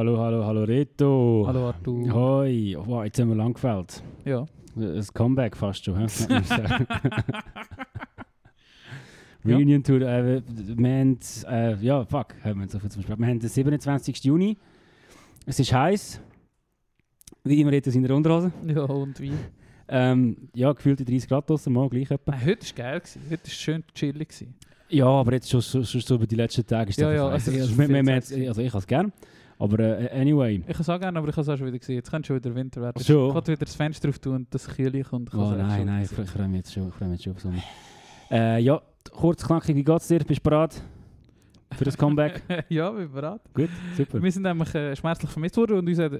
Hallo, hallo, hallo, Reto. Hallo Arthur. Hoi. Wow, jetzt haben wir lang gefällt. Ja. Ein Comeback fast schon. Reunion Tour. Äh, wir haben, äh, ja, fuck, haben wir so viel zum Sprechen. Wir haben den 27. Juni. Es ist heiß. Wie immer jetzt in der Unterhose. Ja, und wie? Ähm, ja, gefühlte 30 Grad draussen, mal gleich etwa. Äh, heute war geil. Gewesen. Heute war schön chillig. Gewesen. Ja, aber jetzt schon, schon, schon so über die letzten Tage ist es Ja, ja, also es also, gewesen. also ich habe es gern. Aber äh, anyway. Ich kann es auch gerne, aber ich habe es auch schon wieder gesehen. Jetzt könnte schon wieder Winter werden. So. Ich kann wieder das Fenster drauf tun und das Kühle kommt. Ich Oh nein, schon nein, ich, ich freue mich jetzt schon, ich freue mich schon auf Sommer. Äh, ja, kurz, knackig, wie geht's dir? Bist du bereit für das Comeback? ja, wir sind bereit. Gut, super. Wir sind nämlich äh, schmerzlich vermisst worden und uns hat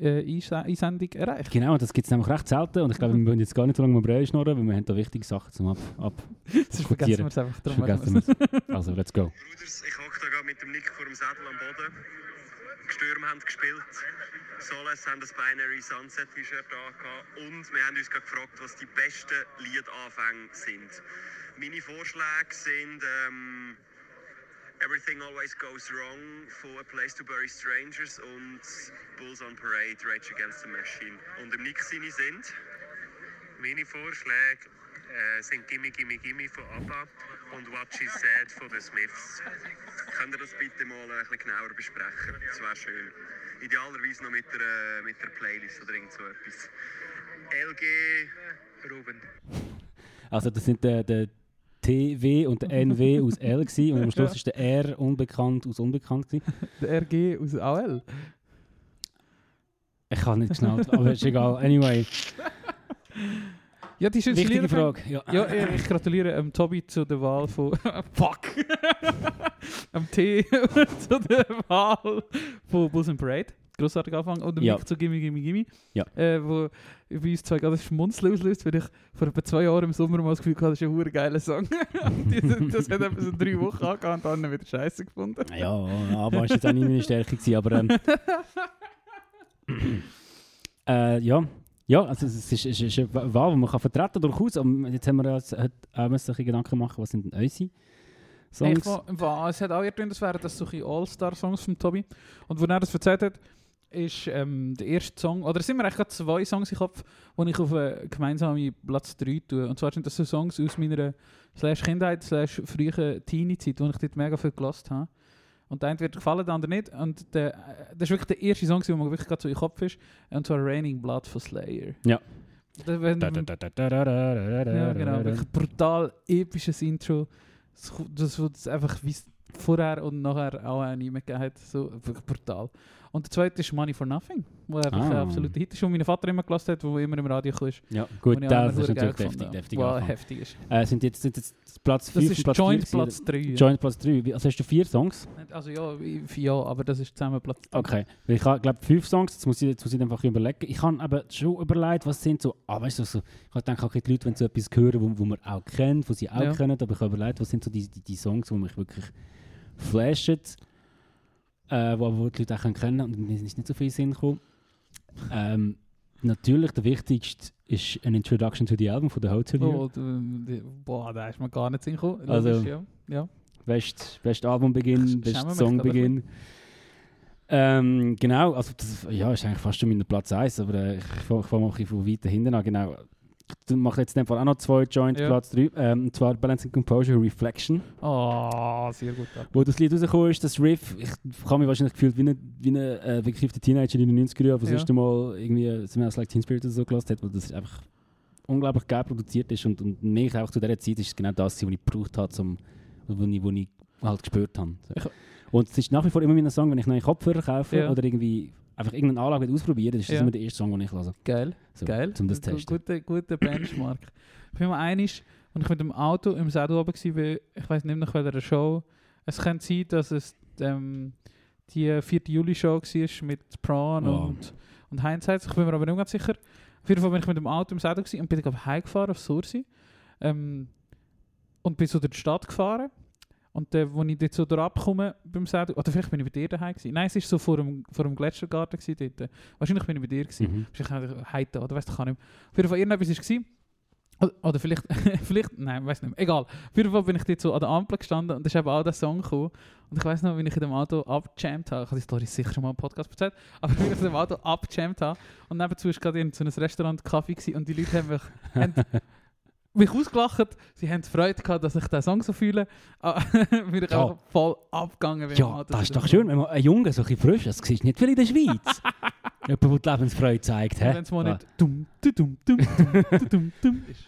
äh, Zuschauer-Einsendung erreicht. Genau, das gibt es nämlich recht selten und ich glaube, wir wollen jetzt gar nicht so lange über schnurren, weil wir haben da wichtige Sachen zum ab, ab Sonst vergessen wir es einfach. Darum vergessen wir. Also, let's go. Bruders, ich hocke da gerade mit dem Nick vor dem Sattel am Boden. Die Stürme haben gespielt. Soles haben das Binary Sunset T-Shirt angehabt. Und wir haben uns gerade gefragt, was die besten Liedanfänge sind. Meine Vorschläge sind ähm, Everything Always Goes Wrong von A Place to Bury Strangers und Bulls on Parade, Rage Against the Machine. Und im seine sind Meine Vorschläge äh, sind Gimme Gimme Gimme von ABBA und What She Said von den Smiths. Könnt ihr das bitte mal ein bisschen genauer besprechen? Das wäre schön. Idealerweise noch mit der, mit der Playlist oder irgend so etwas. LG. Ruben. Also, das sind der, der TW und der NW aus L gewesen, und am Schluss ist der R unbekannt aus unbekannt gewesen. Der RG aus AL. Ich kann nicht geschnallt, aber ist egal. Anyway, Ja, die schönste wichtige. Frage. Ja, Ja, ich ich gratuliere ähm, Tobi zu der Wahl von. Fuck! Am T zu der Wahl von Bulls and Parade. Grossartig Anfang. Und Ja. Nick zu Gimme Gimme Gimme. Ja. Äh, wo bei uns zwei gerade ein Schmunzeln auslöst, weil ich vor etwa zwei Jahren im Sommer mal das Gefühl hatte, das ist ein hure geiler Song. Die- das hat etwa so drei Wochen angehauen und dann wieder scheiße gefunden. Ja, aber ist jetzt auch nicht meine Stärke gewesen, aber ähm, äh, ja, ja, also es ist, es ist eine Wahl, die man kann vertreten durchaus. Aber jetzt haben wir uns auch müssen Gedanken machen, was sind denn unsere Songs? Ich war, war, es hat auch eher das wären das solche All-Star-Songs von Tobi. Und wo er das erzählt hat, ist ähm, der erste Song, oder es sind mir eigentlich zwei Songs im Kopf, die ich auf einen gemeinsamen Platz 3 tue. Und zwar sind das so Songs aus meiner slash Kindheit, slash frühen Teenie-Zeit, wo ich dort mega viel gelassen habe. Und der eine wird gefallen, der andere nicht. Und der, das ist wirklich der erste Song, der mir wirklich gerade so im Kopf ist. Und zwar Raining Blood von Slayer. Ja. Da, wenn, da, da, ja, genau. Wirklich brutal episches Intro. Das, das, das einfach wie vorher und nachher auch nicht mehr gegeben hat. So, wirklich brutal. Und der zweite ist Money for Nothing, wo einfach ein Ah. absoluter Hit ist, den mein Vater immer gelassen hat, wo immer im Radio kam. Ja, gut, das ist natürlich deftig habe. Wow, heftig ist. äh, sind jetzt, sind jetzt Platz 5 Das ist Platz Joint vier Platz 3. Ja. Joint Platz 3. Also hast du vier Songs? Also ja, ja, aber das ist zusammen Platz 3. Okay. Weil Ich glaube fünf Songs, jetzt muss ich, jetzt muss ich einfach überlegen. Ich habe aber schon überlegt, was sind so, ah, weißt du, so, ich habe gedacht, okay, die Leute, wenn sie etwas hören, wo, wo man auch kennt, wo sie auch Ja. kennen, aber ich habe überlegt, was sind so die, die, die Songs, die mich wirklich flashen, äh, wo, wo die Leute auch können und mir ist nicht so viel Sinn gekommen. Ähm, natürlich, der wichtigste ist ein Introduction to the Album von der Hotel Year. Oh, du- boah, da ist mir gar nicht hingekommen. Also- Logisch, ja. ja. Best, best Albumbeginn, best Songbeginn. Ähm, genau, also das ja, ist eigentlich fast schon mein Platz 1, aber äh, ich fange fang mal von weiter hinten an. Genau. Ich mache jetzt in dem Fall auch noch zwei Joint Ja. Platz 3, ähm, und zwar Balancing Composure Reflection. Oh, sehr gut. Ja. Wo das Lied rausgekommen ist, das Riff, ich habe mich wahrscheinlich gefühlt wie eine, wie eine äh, Teenager in den 90er Jahren, der Ja. das erste Mal irgendwie Smells Like Teen Spirit oder so gelassen hat, wo das einfach unglaublich geil produziert ist und, und mich auch zu dieser Zeit ist es genau das, was ich gebraucht habe, zum, wo, ich, wo ich halt gespürt habe. So. Und es ist nach wie vor immer mein Song, wenn ich neue Kopfhörer kaufe Ja. oder irgendwie einfach irgendeine Anlage ausprobieren das ist das Ja. immer der erste Song, den ich höre. Geil. So, Geil. Um das zu testen. Guter, guter Benchmark. ich bin mal einig, und ich mit dem Auto im Sattel oben war, ich weiß nicht nach welcher Show. Es könnte sein, dass es ähm, die 4. Juli-Show war mit Prawn Ja. und, und Hindsight. Ich bin mir aber nicht ganz sicher. Auf jeden Fall bin ich mit dem Auto im Sattel und bin ich heimgefahren auf Sursi. Ähm, und bin so durch die Stadt gefahren. Und äh, als ich dort so durchabkomme beim Sattel, oder vielleicht bin ich bei dir daheim gewesen. Nein, es war so vor dem, vor dem Gletschergarten gewesen dort. Wahrscheinlich bin ich bei dir gewesen. Mhm. Vielleicht heute oder weißt du, kann nicht mehr. Auf jeden Fall irgendetwas war. Oder, oder vielleicht, vielleicht, nein, weiß nicht mehr. Egal. Auf jeden Fall bin ich dort so an der Ampel gestanden und da ist eben auch der Song gekommen. Und ich weiß noch, wie ich in dem Auto abgejammt habe. Ich habe die Story sicher schon mal im Podcast erzählt. Aber wie ich in dem Auto abgejammt habe. Und nebenzu war gerade in so einem Restaurant Kaffee gewesen, und die Leute haben mich, haben mich ausgelacht. Sie haben Freude gehabt, dass ich den Song so fühle. Aber bin ich Ja. einfach voll abgegangen. beim Ja, das zu ist doch schön, wenn man einen Jungen so ein frisch, das siehst nicht viel in der Schweiz. Jemand, der die Lebensfreude zeigt. Wenn es mal Ah. nicht dumm, du dumm, dumm, dumm, du dumm, dumm ist.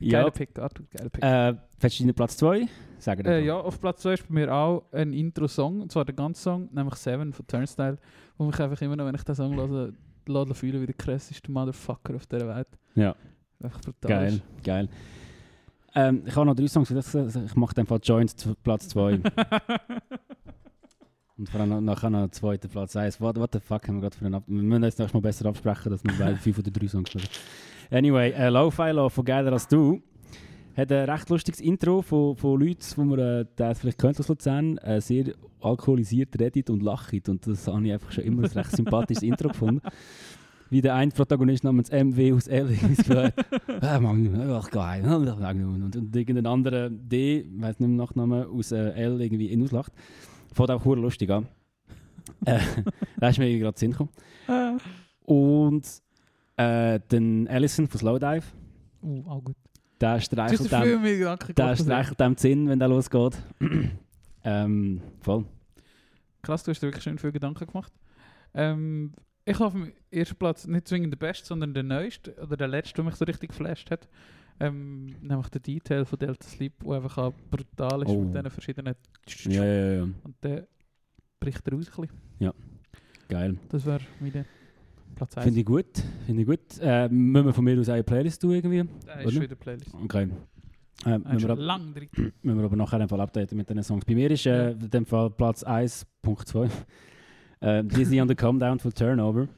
Geiler Pick, Arthur, geiler Pick. Äh, Fährst du deinen Platz 2? Sag dir Äh, ja, auf Platz 2 ist bei mir auch ein Intro-Song, und zwar der ganze Song, nämlich Seven von Turnstile, wo mich einfach immer noch, wenn ich den Song höre, lasse fühlen wie der krasseste Motherfucker auf dieser Welt. Ja. Einfach brutal. Geil, geil. Ähm, ich habe noch drei Songs, also ich mache den Fall Joint zu Platz 2. Und vor allem nachher noch zweiter Platz 1. What, what the fuck haben wir gerade für einen Ab Wir müssen jetzt nächstes Mal besser absprechen, dass wir beide fünf oder drei Songs hören. Anyway, äh, Lo-Fi Law von Geiler als du hat ein recht lustiges Intro von, von Leuten, die man äh, das vielleicht kennt aus Luzern, äh, sehr alkoholisiert redet und lacht. Und das habe ich einfach schon immer ein recht sympathisches Intro gefunden. Wie der ein Protagonist namens MW aus L gesagt Mann, ach geil. Und, und irgendein anderer D, ich weiß nicht mehr Nachnamen, aus äh, L irgendwie ihn auslacht. Fängt auch hure lustig an. äh, da ist mir gerade Sinn gekommen. Ah. Und äh, den Allison von Slowdive, uh, auch gut. Der streichelt dem, der streichelt dem die Sinn, wenn der losgeht. ähm, voll. Krass, du hast dir wirklich schön viele Gedanken gemacht. Ähm, ich habe auf dem ersten Platz nicht zwingend den besten, sondern den neuesten oder den letzten, der mich so richtig geflasht hat. Ähm, nämlich der Detail von Delta Sleep, der einfach auch brutal ist Oh. mit diesen verschiedenen... Ja, ja, ja. Und der bricht raus ein bisschen. Geil. Das wäre meine Platz 1. Finde ich gut. Finde ich gut. Äh, müssen wir von mir aus eine Playlist tun irgendwie? Das ist oder? wieder Playlist. Okay. Äh, müssen, wir ab, lang drin. müssen wir aber nachher Fall updaten mit den Songs. Bei mir ist äh, in dem Fall Platz 1.2 äh, Disney on the Come Down von Turnover.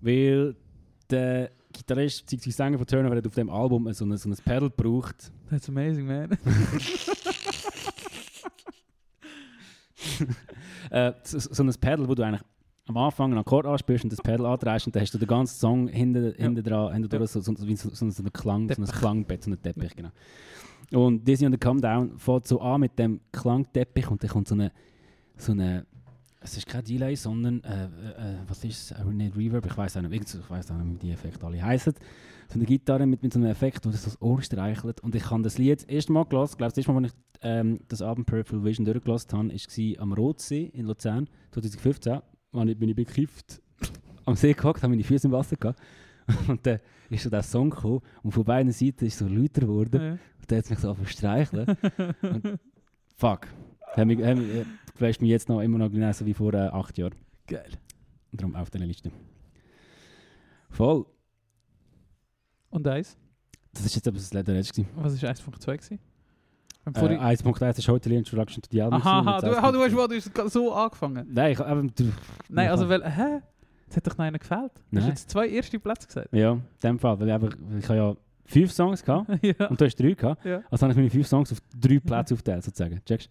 Weil der Gitarrist bzw. Sänger von Turnover hat auf dem Album so ein, so ein Pedal gebraucht. That's amazing, man. Äh, so, so ein Pedal, wo du eigentlich am Anfang einen Akkord anspielst und das Pedal andrehst und dann hast du den ganzen Song hinten, hinten dran, hinten Ja. so, so, so, wie so, so, so, ein Klang, so ein. Klangbett, so ein Teppich, genau. Und Disney on the Come Down fängt so an mit dem Klangteppich und dann kommt so eine, so eine es ist kein Delay, sondern, äh, äh, was ist es, äh, nicht Reverb, ich weiß auch nicht, ich weiß auch nicht, wie die Effekte alle heißen. So eine Gitarre mit, mit so einem Effekt, wo das so das Ohr streichelt. Und ich habe das Lied das erste Mal gelassen, glaube das erste Mal, als ich ähm, das Abend Purple Vision durchgelassen habe, war am Rotsee in Luzern, 2015. Wann ich bin ich bekifft am See gehockt, habe meine Füße im Wasser gehabt. Und dann ist so der Song gekommen und von beiden Seiten ist so lauter geworden. Ja. Und dann hat es mich so angefangen streicheln. und fuck. Mich, hat mich, äh, flasht mich jetzt noch immer noch genauso wie vor äh, acht Jahren. Geil. Und darum auf dieser Liste. Voll. Und eins? Das ist jetzt aber das letzte. Was war 1.2 Äh, vorhin- 1.1 ist Hotel Introduction to the Album. Aha, du, ah, du 1.2. hast du hast so angefangen. Nein, ich, aber, du, Nein, Ja. also, weil, hä? Es hat doch noch einer gefällt. Du hast jetzt zwei erste Plätze gesagt. ja, in dem Fall. Weil ich, einfach, ich habe ja fünf Songs gehabt ja. und du hast drei gehabt. ja. Also habe ich meine fünf Songs auf drei Plätze aufgeteilt, sozusagen. Checkst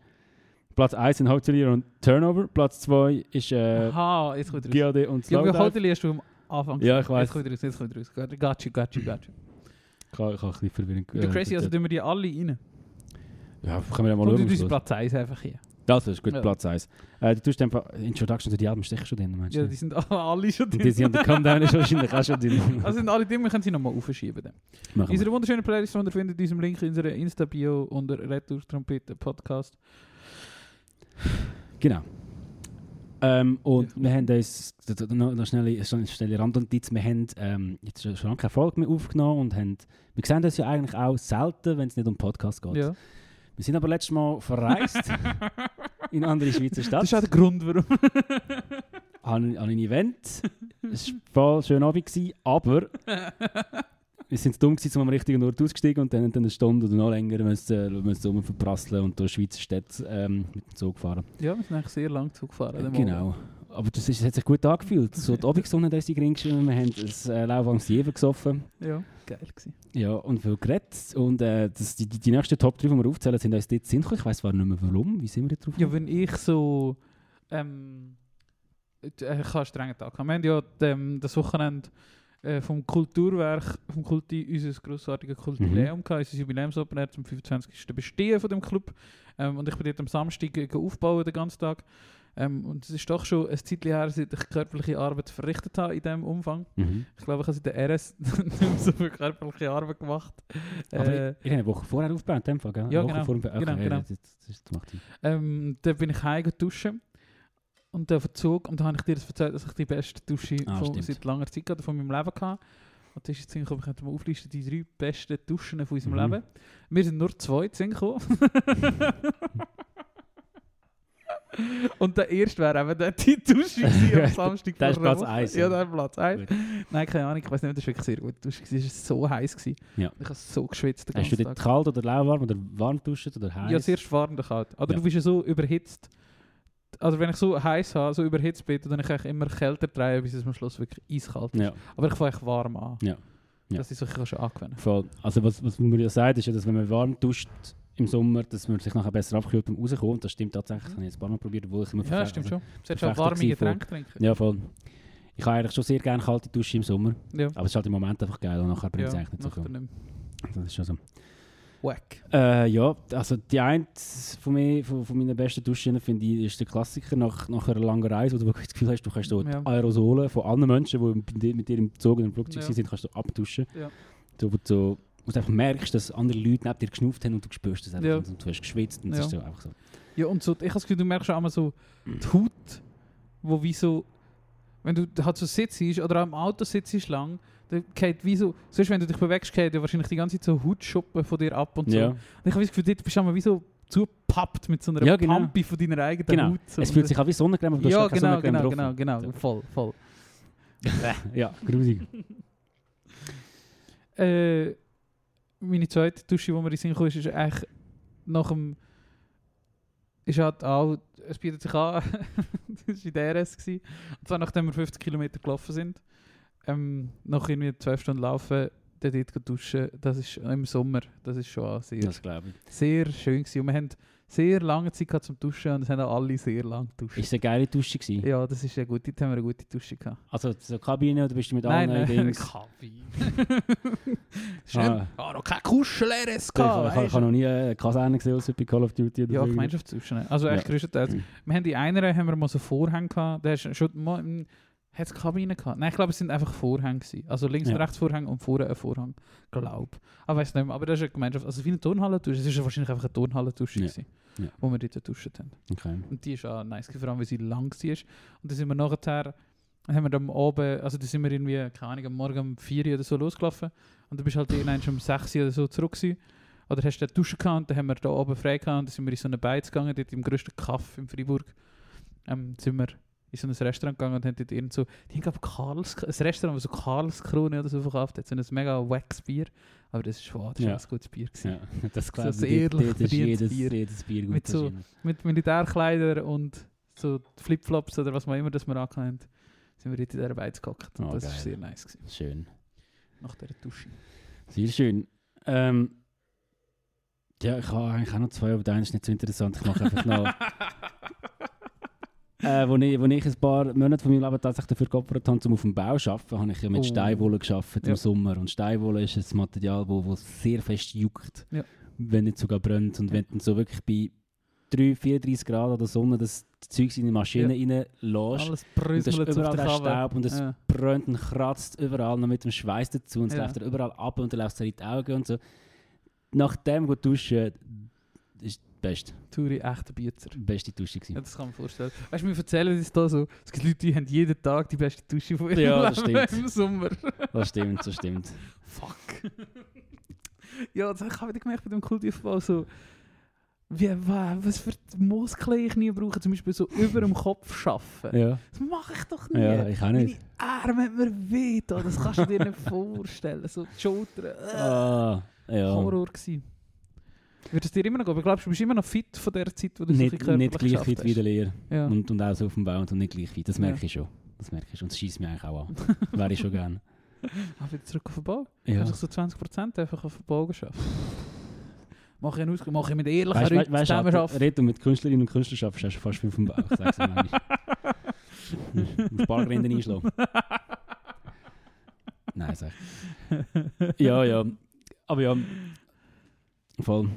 Platz 1 sind Hotelier und Turnover. Platz 2 ist äh, Aha, jetzt kommt raus. GAD und Ja, aber Slowdive. Hoteli hast du am Anfang Ja, ich weiss. Jetzt kommt raus, jetzt kommt raus. Got got you, got you, got you. Ich habe ich habe ein bisschen verwirrend. Du crazy, also tun wir die alle rein. Ja, können wir ja mal du schauen. am Schluss. Platz 1 einfach hier. Das ist gut, Ja. Platz 1. Äh, du tust einfach Introduction Album, ist sicher schon drin, meinst du? Ja, die sind alle schon drin. die sind der Come Down ist wahrscheinlich auch schon drin. Also sind alle drin, wir können sie nochmal aufschieben. Dann. Machen wir. Unsere wunderschöne Playlist, die ihr findet, in diesem Link in unserer Insta-Bio unter Retour Trompete Podcast. Genau. Ähm, und wir haben uns, noch, noch schnelle, Randnotiz, wir haben ähm, jetzt schon lange keine Folge mehr aufgenommen und haben, wir sehen das ja eigentlich auch selten, wenn es nicht um Podcast geht. Ja. Wir sind aber letztes Mal verreist in eine andere Schweizer Stadt. Das ist auch der Grund, warum. an, an ein Event. Es war voll schön Abend, gewesen, aber wir sind zu dumm gewesen, um am richtigen Ort ausgestiegen und dann, dann eine Stunde oder noch länger müssen, müssen um verprasseln und durch Schweizer Städte ähm, mit dem Zug fahren. ja, wir sind eigentlich sehr lang Zug gefahren. dem Genau. Aber das, ist, das hat sich gut angefühlt. So die Abendsonne hat uns die geschrieben, wir haben ein äh, lauwarmes Jever gesoffen. Abend. Ja, geil gewesen. Ja, und viel geredet. Und äh, das, die, die, nächsten Top 3, die wir aufzählen, sind uns dort sinnvoll. Ich weiß zwar nicht mehr warum. Wie sind wir da drauf? Ja, wenn ich so. Ähm, äh, ich einen strengen Tag. Wir haben ja ähm, das Wochenende äh, vom Kulturwerk, vom Kulti, unser grossartiges Kultileum Mhm. gehabt, unser Jubiläumsopen zum 25. Bestehen von dem Club. Ähm, und ich bin dort am Samstag äh, aufbauen den ganzen Tag. Ähm, und es ist doch schon ein Zeitchen her, seit ich körperliche Arbeit verrichtet habe in diesem Umfang. Mhm. Ich glaube, ich habe seit der RS nicht mehr so viel körperliche Arbeit gemacht. Aber Äh, ich, ich habe eine Woche vorher aufgebaut, in dem Fall, gell? Ja, genau. Vor dem, okay, Genau, genau. Das, das. Ähm, dann bin ich heim duschen und dann Verzug und dann habe ich dir das erzählt, dass ich die beste Dusche Ah, von, seit langer Zeit hatte, von meinem Leben hatte. Und das ist jetzt gekommen, ich könnte mal auflisten, die drei besten Duschen von unserem Mhm. Leben. Wir sind nur zwei gekommen. Und der erste wäre eben der gewesen am Samstag Der ist Platz Woche. eins, Ja, ja. der ist Platz 1. Gut. Nein, keine Ahnung, ich weiß nicht, das war wirklich sehr gut. Dusche war so heiß. Gewesen. Ja. Ich habe so geschwitzt den Hast du dort Tag. kalt oder lauwarm oder warm duschen oder heiß? Ja, zuerst warm, dann kalt. Oder Ja. du bist ja so überhitzt. Also wenn ich so heiß habe, so überhitzt bin, dann kann ich immer kälter drehen, bis es am Schluss wirklich eiskalt ist. Ja, Aber ich fange echt warm an. Ja. Ja. Das ist so, ich schon angewöhnen. voll. Also was, was man ja sagt, ist ja, dass wenn man warm duscht im Sommer, dass man sich nachher besser abkühlt beim Rauskommen. Das stimmt tatsächlich, das habe ich jetzt ein paar Mal probiert, obwohl ich immer Ja, stimmt schon. Du solltest auch warme Getränke trinken. Ja, voll. Ich habe eigentlich schon sehr gerne kalte Dusche im Sommer, Ja. aber es ist halt im Moment einfach geil und nachher bringt es Ja, eigentlich nicht so viel. Das ist schon so. Wack. Äh, ja, also die eine von, mir, von, von meinen besten Duschen finde ich ist der Klassiker nach, nach einer langen Reise, wo du wirklich das Gefühl hast, du kannst so Ja. die Aerosole von allen Menschen, die mit dir, im Zug oder im Flugzeug Ja. sind, kannst du abduschen. Ja. Du so, wo du einfach merkst, dass andere Leute neben dir geschnauft haben und du spürst das einfach Ja. und du hast geschwitzt und Ja. ist so einfach so. Ja, und so, ich habe das Gefühl, du merkst schon einmal so die Haut, wo wie so, wenn du halt so sitzt oder am Auto sitzt lang, dann geht wie so, sonst wenn du dich bewegst, geht ja wahrscheinlich die ganze Zeit so Hautschuppen von dir ab und so. Ja. Und ich habe das Gefühl, dort bist du wie so zugepappt mit so einer Ja, genau. Pampe von deiner eigenen Genau. Haut. So. Es fühlt sich an wie Sonnencreme, aber du ja, hast gar keine genau, Sonnencreme genau, drauf. genau, genau, voll, voll. Ja, grusig. Äh, meine zweite Dusche, die mir in den Sinn kam, ist, ist eigentlich nach dem. Ist halt auch. Es bietet sich an. das war in der RS. Gewesen. Und zwar nachdem wir 50 Kilometer gelaufen sind. Ähm, nach irgendwie 12 Stunden laufen, dann dort duschen. Das ist im Sommer. Das ist schon sehr, Das glaube ich. sehr schön. Gewesen. Und wir haben sehr lange Zeit gehabt zum Duschen und es haben auch alle sehr lange geduscht. Ist es eine geile Dusche gewesen? Ja, das ist ja gut. Dort haben wir eine gute Dusche gehabt. Also so Kabine oder bist du mit Nein, allen nein, Dings? Kabine. Schön. Ah. Ah, noch kein Kuschel-RS Ich, ich, ich, ich habe noch nie eine Kaserne gesehen, außer bei Call of Duty oder Ja. Gemeinschaftsduschen. Also echt Ja. größtenteils. Wir haben die einer haben wir mal so Vorhänge gehabt. Der ist schon mal hat es Kabine gehabt? Nein, ich glaube, es sind einfach Vorhänge gewesen. Also links Ja. und rechts Vorhang und vorne ein Vorhang. Glaub. Aber weiß nicht mehr. Aber das ist eine Gemeinschaft. Also wie eine Turnhallendusche. Es ist ja wahrscheinlich einfach eine Turnhallendusche Ja. gewesen, Ja. wo wir dort geduscht haben. Okay. Und die ist auch nice, vor allem weil sie lang war. Und dann sind wir nachher, haben wir dann oben, also da sind wir irgendwie, keine Ahnung, am Morgen um 4 Uhr oder so losgelaufen. Und dann bist halt irgendwann schon um 6 Uhr oder so zurück gewesen. Oder hast du da Duschen gehabt und dann haben wir da oben frei gehabt und dann sind wir in so eine Beiz gegangen, dort im grössten Kaff in Freiburg. Ähm, sind wir in so ein Restaurant gegangen und haben dort irgend so, die haben glaube Karls, ein Restaurant, das so Karlskrone oder so verkauft hat, so ein mega wax Bier. Aber das ist, wow, das ist Ja. ein gutes Bier gewesen. Ja, das glaube So ich. ehrlich Dort- dort ist jedes, Bier. jedes Bier gut. Mit so- mit Militärkleidern und so Flipflops oder was man immer das wir angehabt haben, sind wir dort in dieser Beiz gehockt. Und Oh, das war sehr nice. Gewesen, Schön. nach dieser Dusche. Sehr schön. Ähm, ja, ich habe eigentlich auch noch zwei, aber der eine ist nicht so interessant. Ich mache einfach noch. äh, wo, ich, wo ich ein paar Monate von meinem Leben tatsächlich dafür geopfert habe, um auf dem Bau zu arbeiten, habe ich ja mit Oh. Steinwolle gearbeitet Ja. im Sommer. Und Steinwolle ist ein Material, wo, wo sehr fest juckt, Ja. wenn nicht sogar brennt. Und wenn du so wirklich bei 3, 34 Grad an der Sonne das Zeug in die Maschine Ja. reinlässt, Alles und es ist überall der der Kabel. Staub und es Ja. brennt und kratzt überall noch mit dem Schweiß dazu und es Ja. läuft überall ab und dann läuft es in die Augen und so. Nach dem gut duschen, ist die beste, Touri, echter Bieter. beste Dusche Ja, gewesen. das kann man vorstellen. Weißt du, wir erzählen uns da so, es gibt Leute, die haben jeden Tag die beste Dusche von ihrem Ja, das Leben stimmt. im Sommer. Das stimmt, das stimmt. Fuck. ja, das habe ich wieder gemerkt bei dem Kultivaufbau. So, wie, wa- was für Muskeln ich nie brauche, zum Beispiel so über dem Kopf arbeiten. Ja, Das mache ich doch nie. ja ich auch nicht. Meine Arme haben mir weh da, das kannst du dir nicht vorstellen. So die Schultern, äh, Ah, ja. Horror gewesen. Wird es dir immer noch gehen? Aber glaubst du, du bist immer noch fit von der Zeit, wo du so Nicht, körperlich nicht gleich fit wie der hast? Lehrer. Ja. Und, und auch so auf dem Bau und nicht gleich fit. Das merke Ja. ich schon. Das merke ich schon. Und das schießt mich eigentlich auch an. Wäre ich schon gerne. Ah, wieder zurück auf den Bau? Ja. Kannst du so 20% einfach auf den Bau geschafft? Mach ich, Ausgleich, mach ich mit ehrlichen Weißt Leuten du, weißt, zusammen du, arbeiten. red du mit Künstlerinnen und Künstlern schaffst, hast du fast viel vom Bauch. Sag's dir manchmal. Ein paar Grinden einschlagen. Nein, sag ich. Ja, ja. Aber ja, voll.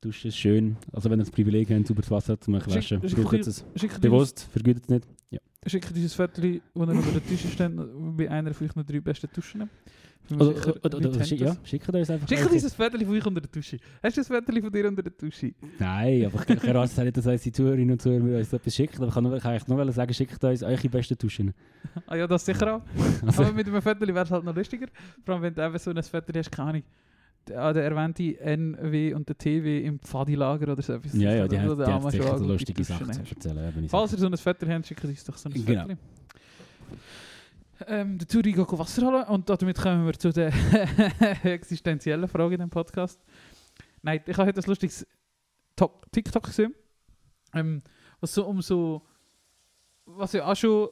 Duschen ist schön. Also wenn ihr das Privileg habt, sauberes Wasser zu waschen, schick- braucht es Schickt uns, bewusst, vergütet es nicht. Ja. schickt uns ein Foto, wo ihr unter der Dusche steht, bei einer von euch drei besten Duschen. Oder, oder, oder, schick- ja, schickt uns einfach. Schickt uns ein Foto von euch unter der Dusche. Hast du ein Foto von dir unter der Dusche? Nein, aber ich, ich erwarte nicht, dass unsere Zuhörerinnen und Zuhörer uns etwas schicken. Aber ich kann, nur, ich kann eigentlich nur sagen, schickt uns eure besten Duschen. Ah ja, das sicher auch. Also, Aber mit einem Foto wäre es halt noch lustiger. Vor allem, wenn du eben so ein Foto hast, keine Ahnung. Der, ah, der erwähnte NW und der TW im Pfadilager oder so etwas. ja, ja, die haben, der die haben schon sicher so lustige Sachen zu erzählen. Falls ihr so ein Foto habt, schickt uns doch so ein Genau. Foto. Ähm, der Turi geht Wasser holen und damit kommen wir zu der existenziellen Frage in dem Podcast. Nein, ich habe heute ein lustiges Tok- TikTok gesehen, ähm, was so um so, was ja auch schon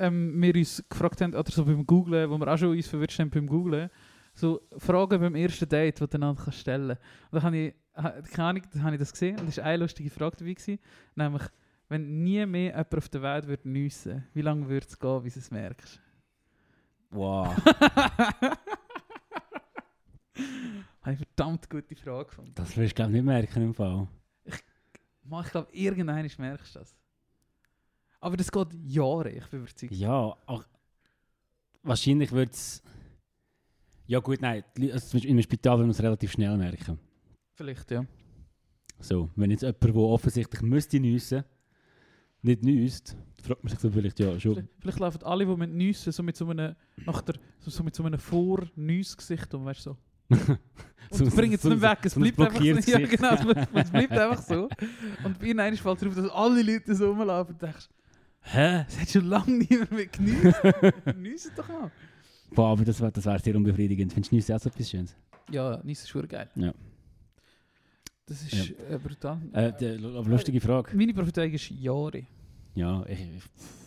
ähm, wir uns gefragt haben, oder so beim Googlen, wo wir auch schon uns verwirrt haben beim Googlen, so Fragen beim ersten Date, die du kannst stellen Und da habe ich, keine Ahnung, habe ich das gesehen und es war eine lustige Frage dabei, gewesen, nämlich, wenn nie mehr jemand auf der Welt würde nüssen, wie lange würde es gehen, bis du es merkst? Wow. Habe ich verdammt gute Frage gefunden. Das wirst du glaube ich nicht merken im Fall. Mann, ich glaube, irgendwann merkst du das. Aber das geht Jahre, ich bin überzeugt. Ja, auch, wahrscheinlich würde es... Ja gut, nein, also in einem Spital würde man es relativ schnell merken. Vielleicht, ja. So, wenn jetzt jemand, der offensichtlich müsste nüssen, nicht nüsst, fragt man sich so vielleicht, ja, schon. Vielleicht, vielleicht laufen alle, die mit Nüssen so mit so einem, nach der, so, so mit so einem Vor-Nüss-Gesicht um, weißt du so. Und So- bringen es so- nicht weg, es so bleibt einfach so. Ja, genau, es, bleibt einfach so. Und bei ihnen fällt es auf, dass alle Leute so rumlaufen und denkst, Hä? es hat schon lange niemand mehr genüsst. Nüssen doch mal. Boah, aber das wäre das wär sehr unbefriedigend. Findest du Nüsse auch so etwas Schönes? Ja, Nüsse ist schon geil. Ja. Das ist äh, brutal. Äh, die, aber lustige Frage. Meine Prophezeiung ist Jahre. Ja, ich,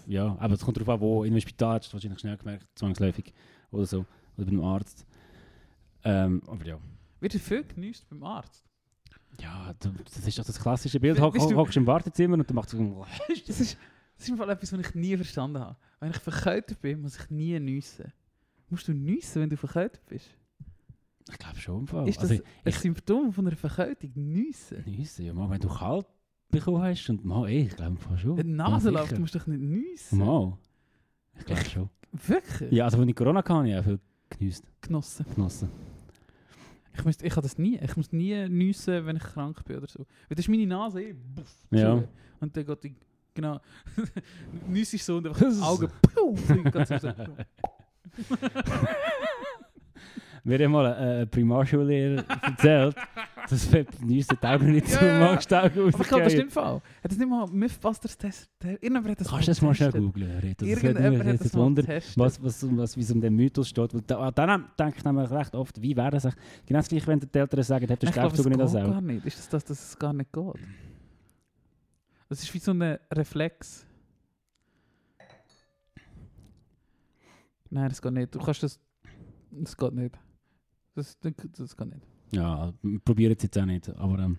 ja, aber es kommt darauf an, wo in einem Spital hast du wahrscheinlich schnell gemerkt, zwangsläufig oder so, oder bei einem Arzt. Ähm, aber ja. Wird viel genüsst beim Arzt? Ja, das ist doch das klassische Bild. Hock- du- Hockst im Wartezimmer und dann macht so... Das ist, das ist im Fall etwas, was ich nie verstanden habe. Wenn ich verkältet bin, muss ich nie nüssen. Musst du nüssen, wenn du verkältet bist? Ich glaube schon im Fall. Ist das also, ein ich- Symptom von einer Verkältung? Nüssen? Nüsse, ja, mal, wenn du kalt bekommen hast und mal, ey, ich glaube schon. Wenn die Nase läuft, sicher. musst du doch nicht nüssen. Mal. Ich glaube schon. Wirklich? Ja, also wenn ich Corona hatte, habe ich auch viel genüsst, Genossen. genossen. Ich, müsste, ich habe das nie. Ich muss nie nüssen, wenn ich krank bin oder so. Weil das ist meine Nase eh. Ja. Und dann geht die... Genau. Nüsse so und einfach das Auge... Mir hat mal ein äh, Primarschullehrer erzählt, dass Pep Nüsse die Augen nicht Ja, so ja, ja. magst, die Augen Aber ich glaube, das stimmt Fall. Hat das nicht mal Mythbusters Test? Irgendjemand hat das Kannst du das mal schnell googeln, Reto? Das Irgendjemand hat das getestet. was, was, was, wie es um den Mythos steht. Weil da, dann denke ich nämlich recht oft, wie wäre das eigentlich? Genau das gleiche, wenn die Eltern sagen, habt ihr Staubsauger nicht als Sau? gar nicht. Ist das, das, dass es gar nicht geht? Das ist wie so ein Reflex. Nein, das geht nicht. Du kannst das... Das geht nicht. Das, das, geht nicht. Ja, probieren es jetzt auch nicht, aber ähm,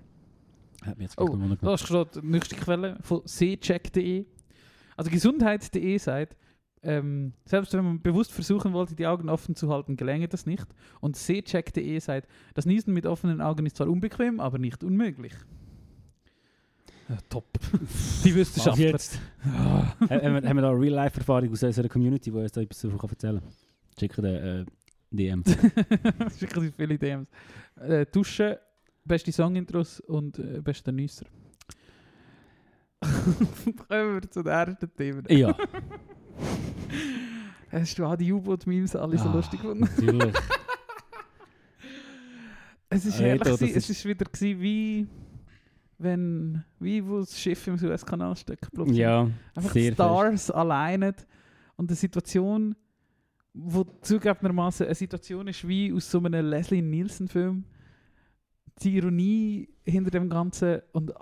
hat mich jetzt Oh, gerade gewundert. Da ist gerade die nächste Quelle von seecheck.de. Also gesundheit.de sagt, ähm, selbst wenn man bewusst versuchen wollte, die Augen offen zu halten, gelänge das nicht. Und seecheck.de sagt, das Niesen mit offenen Augen ist zwar unbequem, aber nicht unmöglich. Ja, top. die Wissenschaftler. jetzt? Ha- haben, wir, haben wir da Real-Life-Erfahrung aus unserer Community, die uns da etwas davon erzählen kann? Schicken äh, DM. Schicken Sie viele DMs. Äh, Duschen, beste Songintros und äh, beste Nüsser. Kommen wir zu den ersten Themen. ja, Hast du auch die U-Boot-Memes alle so Ah, lustig gefunden? natürlich. Es ist Reto, herrlich, das gewesen. es ist- ist wieder gewesen wie wenn, wie wo das Schiff im Suezkanal steckt. Ja, Einfach Stars alleine und eine Situation, wo zugegebenermaßen eine Situation ist wie aus so einem Leslie Nielsen-Film. Die Ironie hinter dem Ganzen und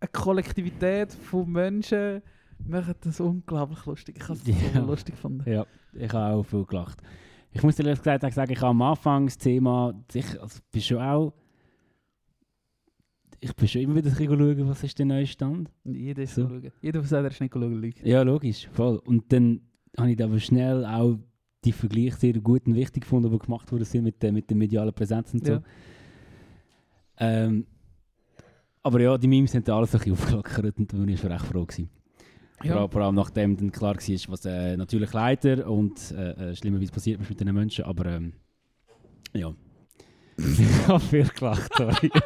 eine Kollektivität von Menschen machen das unglaublich lustig. Ich habe es Ja. so lustig gefunden. Ja, ich habe auch viel gelacht. Ich muss dir ehrlich gesagt auch sagen, ich habe am Anfang das Thema, ich also, bin schon auch, ich bin schon immer wieder schauen, was ist der neue Stand. Jeder ist So. schauen. Jeder, der sagt, er ist nicht schauen. Ja, logisch, voll. Und dann habe ich aber schnell auch die Vergleiche sehr gut und wichtig gefunden, die gemacht worden sind mit, der- mit der medialen Präsenz und so. Ja. Ähm, aber ja, die Memes sind alles ein bisschen aufgelockert und da war ich schon recht froh. Gewesen. Ja. allem, vor allem nachdem dann klar war, was äh, natürlich leider und äh, äh, schlimmerweise passiert ist mit den Menschen, aber ähm, ja. ich habe viel gelacht, sorry.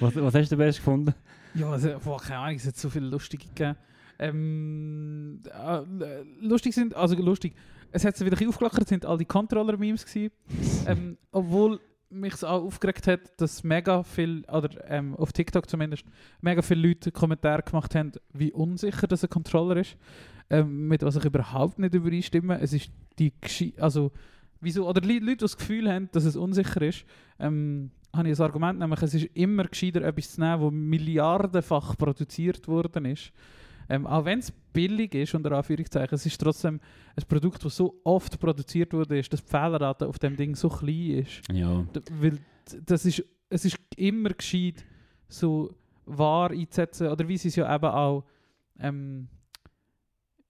was, was hast du best gefunden? Ja, also, boah, keine Ahnung, es hat so viele lustige gegeben. Ähm, äh, lustig sind, also lustig, es hat sich wieder ein bisschen aufgelockert, es sind all die Controller-Memes gewesen. ähm, obwohl mich es auch aufgeregt hat, dass mega viel, oder ähm, auf TikTok zumindest, mega viele Leute Kommentare gemacht haben, wie unsicher das ein Controller ist. Ähm, mit was ich überhaupt nicht übereinstimme. Es ist die Geschi also wieso, oder Leute, die das Gefühl haben, dass es unsicher ist, ähm, habe ich ein Argument, nämlich es ist immer gescheiter, etwas zu nehmen, das milliardenfach produziert worden ist. Ähm, auch wenn es billig ist, unter Anführungszeichen, es ist trotzdem ein Produkt, das so oft produziert wurde, ist, dass die Fehlerrate auf dem Ding so klein ist. Ja, D- Weil das ist, es ist immer gescheit, so wahr einzusetzen, oder wie sie es ja eben auch ähm,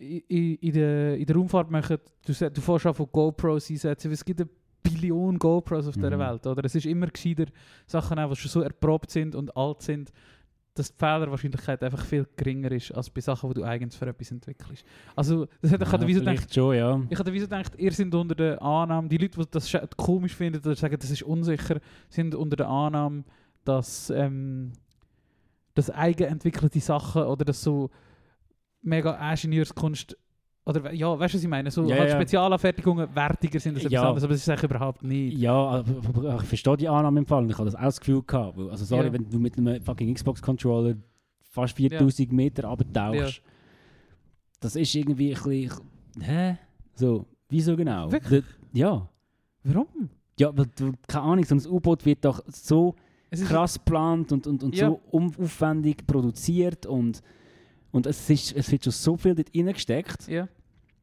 i- i- in, der, in der Raumfahrt machen. Du, du fährst auch von GoPros einsetzen, weil es gibt eine Billion GoPros auf dieser Mhm. Welt. Oder? Es ist immer gescheiter, Sachen die schon so erprobt sind und alt sind, dass die Fehlerwahrscheinlichkeit einfach viel geringer ist, als bei Sachen, die du eigens für etwas entwickelst. Also, das hat ich ja ja, wieso gedacht, schon, ja. ich hatte wieso gedacht, ihr seid unter der Annahme, die Leute, die das komisch finden oder sagen, das ist unsicher, sind unter der Annahme, dass, ähm, dass eigenentwickelte Sachen oder dass so mega Ingenieurskunst oder ja, weißt du, was ich meine? So Ja, halt ja. Spezialanfertigungen wertiger sind als etwas Ja. anderes, aber das ist eigentlich überhaupt nicht. Ja, ich verstehe die Annahme im Fall. Ich habe das auch das Gefühl gehabt. Also sorry, Ja. wenn du mit einem fucking Xbox-Controller fast 4000 Meter runtertauchst, das ist irgendwie ein bisschen... Hä? So, wieso genau? Wirklich? Ja. Warum? Ja, weil du, keine Ahnung, so ein U-Boot wird doch so krass geplant und, und, und so aufwendig produziert und, und es, ist, es wird schon so viel dort reingesteckt, Ja.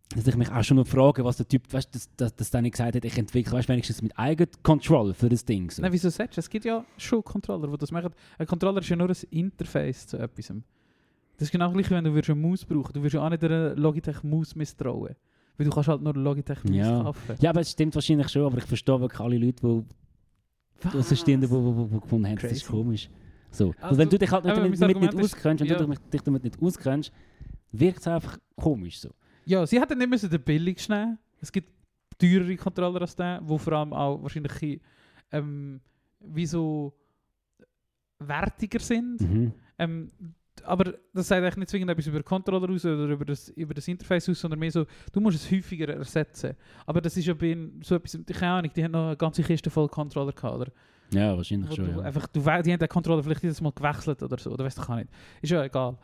Dass ich mich auch schon noch frage, was der Typ, weißt du, dass, dass, dass der nicht gesagt hat, ich entwickle, weißt wenigstens mit eigenen Control für das Ding. So. Nein, wieso sagst du? Es gibt ja schon Controller, die das machen. Ein Controller ist ja nur ein Interface zu etwas. Das ist genau gleich, wenn du eine Maus brauchen Du würdest ja auch nicht einer Logitech Maus misstrauen. Weil du kannst halt nur eine Logitech Maus Ja. kaufen. Ja, aber es stimmt wahrscheinlich schon, aber ich verstehe wirklich alle Leute, die draussen stehen, die, gefunden haben, das ist komisch. So. Also, und wenn du dich halt nicht damit, damit nicht ist- auskennst, wenn ja. du dich damit nicht auskennst, wirkt es einfach komisch so. Ja, sie hätten nicht müssen den billigsten nehmen. Es gibt teurere Controller als der, wo vor allem auch wahrscheinlich ähm, wie so wertiger sind. Mhm. Ähm, aber das sagt eigentlich nicht zwingend etwas über den Controller aus oder über das, über das Interface aus, sondern mehr so, du musst es häufiger ersetzen. Aber das ist ja bei so etwas, keine Ahnung, die haben noch eine ganze Kiste voll Controller gehabt, oder? Ja, wahrscheinlich Wo schon. du Ja. einfach, du, die haben den Controller vielleicht jedes Mal gewechselt oder so, oder weißt du gar nicht. Ist ja egal.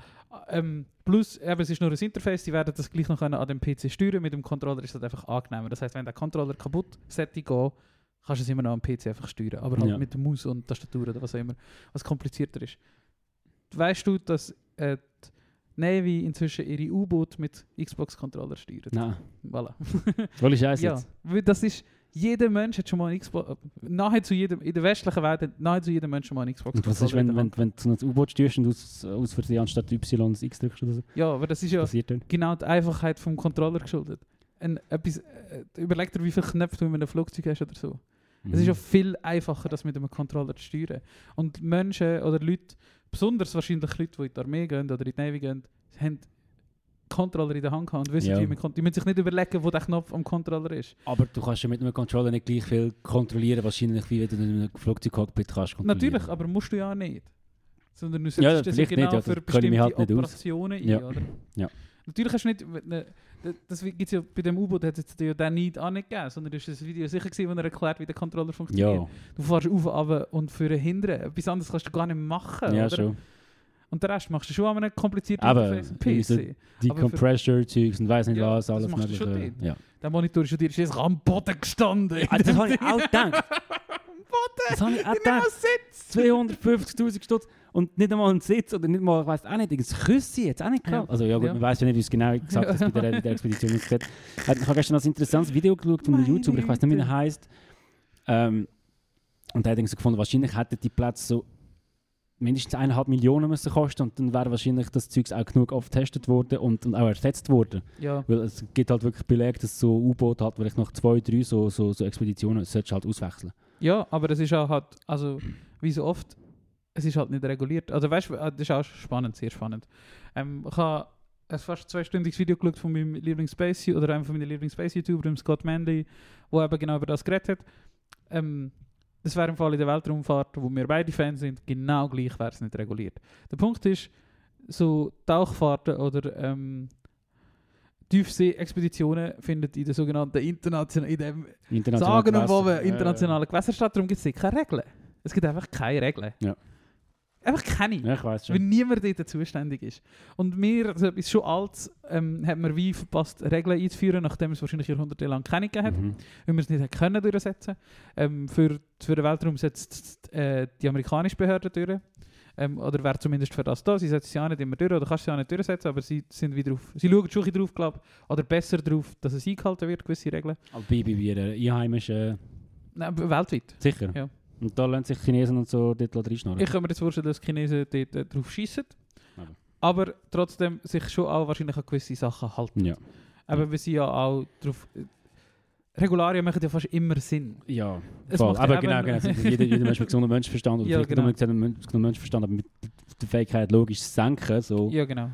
Ähm, plus, eben, es ist nur ein Interface, die werden das gleich noch an dem PC steuern. Mit dem Controller ist das einfach angenehmer. Das heißt, wenn der Controller kaputt sollte gehen, kannst du es immer noch am PC einfach steuern. Aber halt Ja. mit der Maus und Tastatur oder was auch immer, was komplizierter ist. Weißt du, dass äh, die Navy inzwischen ihre U-Boot mit Xbox-Controller steuert? Nein, Voilà. voll Scheiße Ja, das ist, jeder Mensch hat schon mal einen Xbox, nahezu jedem, in der westlichen Welt hat nahezu jeder Mensch schon mal einen Xbox Und was ist, wenn, wenn, wenn du so ein U-Boot steuerst und aus, aus Versehen anstatt Y das X drückst oder so? Ja, aber das ist ja genau die Einfachheit vom Controller geschuldet. Ein, etwas, äh, überleg dir, wie viele Knöpfe du in einem Flugzeug hast oder so. Es ist ja viel einfacher, das mit einem Controller zu steuern. Und Menschen oder Leute, besonders wahrscheinlich Leute, die in die Armee gehen oder in die Navy gehen, haben Controller in der Hand gehabt und wissen, Ja. wie man Die müssen sich nicht überlegen, wo der Knopf am Controller ist. Aber du kannst ja mit einem Controller nicht gleich viel kontrollieren, wahrscheinlich wie wenn du in einem Flugzeugcockpit kannst kontrollieren. Natürlich, aber musst du ja nicht. Sondern du setzt Ja, das genau nicht, ja, für das ich mich bestimmte halt nicht aus. Operationen ein, Ja. oder? Ja. Natürlich hast du nicht, ne, das gibt es ja bei dem U-Boot, hat es ja dann nicht angegeben, sondern es war ein Video sicher gewesen, wo er erklärt, wie der Controller funktioniert. Ja, Du fährst auf, runter und für hindern. Etwas anderes kannst du gar nicht machen, ja oder? schon. Und den Rest machst du schon an einem komplizierten Aber, PC. Die Aber für- Compressor-Zeugs und weiss nicht Ja, was, alles machst du schon mögliche. Ja. Der Monitor ist schon dir ist am Boden gestanden. Ah, das habe ich auch gedacht. Das habe ich auch gedacht. Sitz. 250'000 Stutz und nicht einmal ein Sitz oder nicht mal, ich weiss auch nicht, ein Küssi jetzt auch nicht gehabt. Ja. Also ja gut, Ja. man weiß ja nicht, wie es genau gesagt hat, bei der, bei der Expedition gesagt. Ich habe gestern ein interessantes Video geschaut von einem YouTuber, ich weiß nicht, wie er heisst. Ähm, und der hat so gefunden, wahrscheinlich hätten die Plätze so mindestens eineinhalb Millionen müssen kosten und dann wäre wahrscheinlich das Zeug auch genug oft getestet worden und, und auch ersetzt worden. Ja, Weil es gibt halt wirklich Belege, dass so U-Boot halt vielleicht nach zwei, drei so, so, so Expeditionen solltest du halt auswechseln. ja, aber es ist auch halt, also wie so oft, es ist halt nicht reguliert. Also weißt du, das ist auch spannend, sehr spannend. Ähm, ich habe ein fast zweistündiges Video geschaut von meinem Lieblings-Space oder einem von meinen Lieblings-Space-YouTuber, dem Scott Manley, wo eben genau über das geredet hat. Ähm, das wäre im Fall in der Weltraumfahrt, wo wir beide Fans sind, genau gleich wäre es nicht reguliert. Der Punkt ist, so Tauchfahrten oder ähm, Tiefsee-Expeditionen findet in der sogenannten internationalen, in dem International sagen und internationalen Gewässer statt, darum gibt es keine Regeln. Es gibt einfach keine Regeln. Ja. Einfach keine. Ja, ich weiß Weil schon. niemand dort zuständig ist. Und mir, also etwas schon Altes, ähm, hat man wie verpasst, Regeln einzuführen, nachdem es wahrscheinlich jahrhundertelang keine gegeben hat, Mhm. weil wir es nicht können durchsetzen ähm, für, für den Weltraum setzt äh, die amerikanische Behörde durch. Ähm, oder wäre zumindest für das da. Sie setzen sie auch nicht immer durch, oder kannst sie auch nicht durchsetzen, aber sie sind wieder auf, sie schauen schon drauf, glaube oder besser drauf, dass es eingehalten wird, gewisse Regeln. Aber bei, bei, bei einheimischen, Nein, aber weltweit. sicher. Ja. Und da lernen sich Chinesen und so dort reinschnorren. Ich kann mir jetzt vorstellen, dass Chinesen dort äh, drauf schießen. Aber. Aber trotzdem sich schon auch wahrscheinlich an gewisse Sachen halten. Ja. Aber wir sind ja auch drauf. äh, Regularien machen ja fast immer Sinn. Ja, Es voll. Aber ja genau, genau. jeder, jeder Mensch mit gesundem Menschenverstand oder Ja, genau. mit gesundem Menschenverstand, aber mit der Fähigkeit logisch senken, so Ja, genau.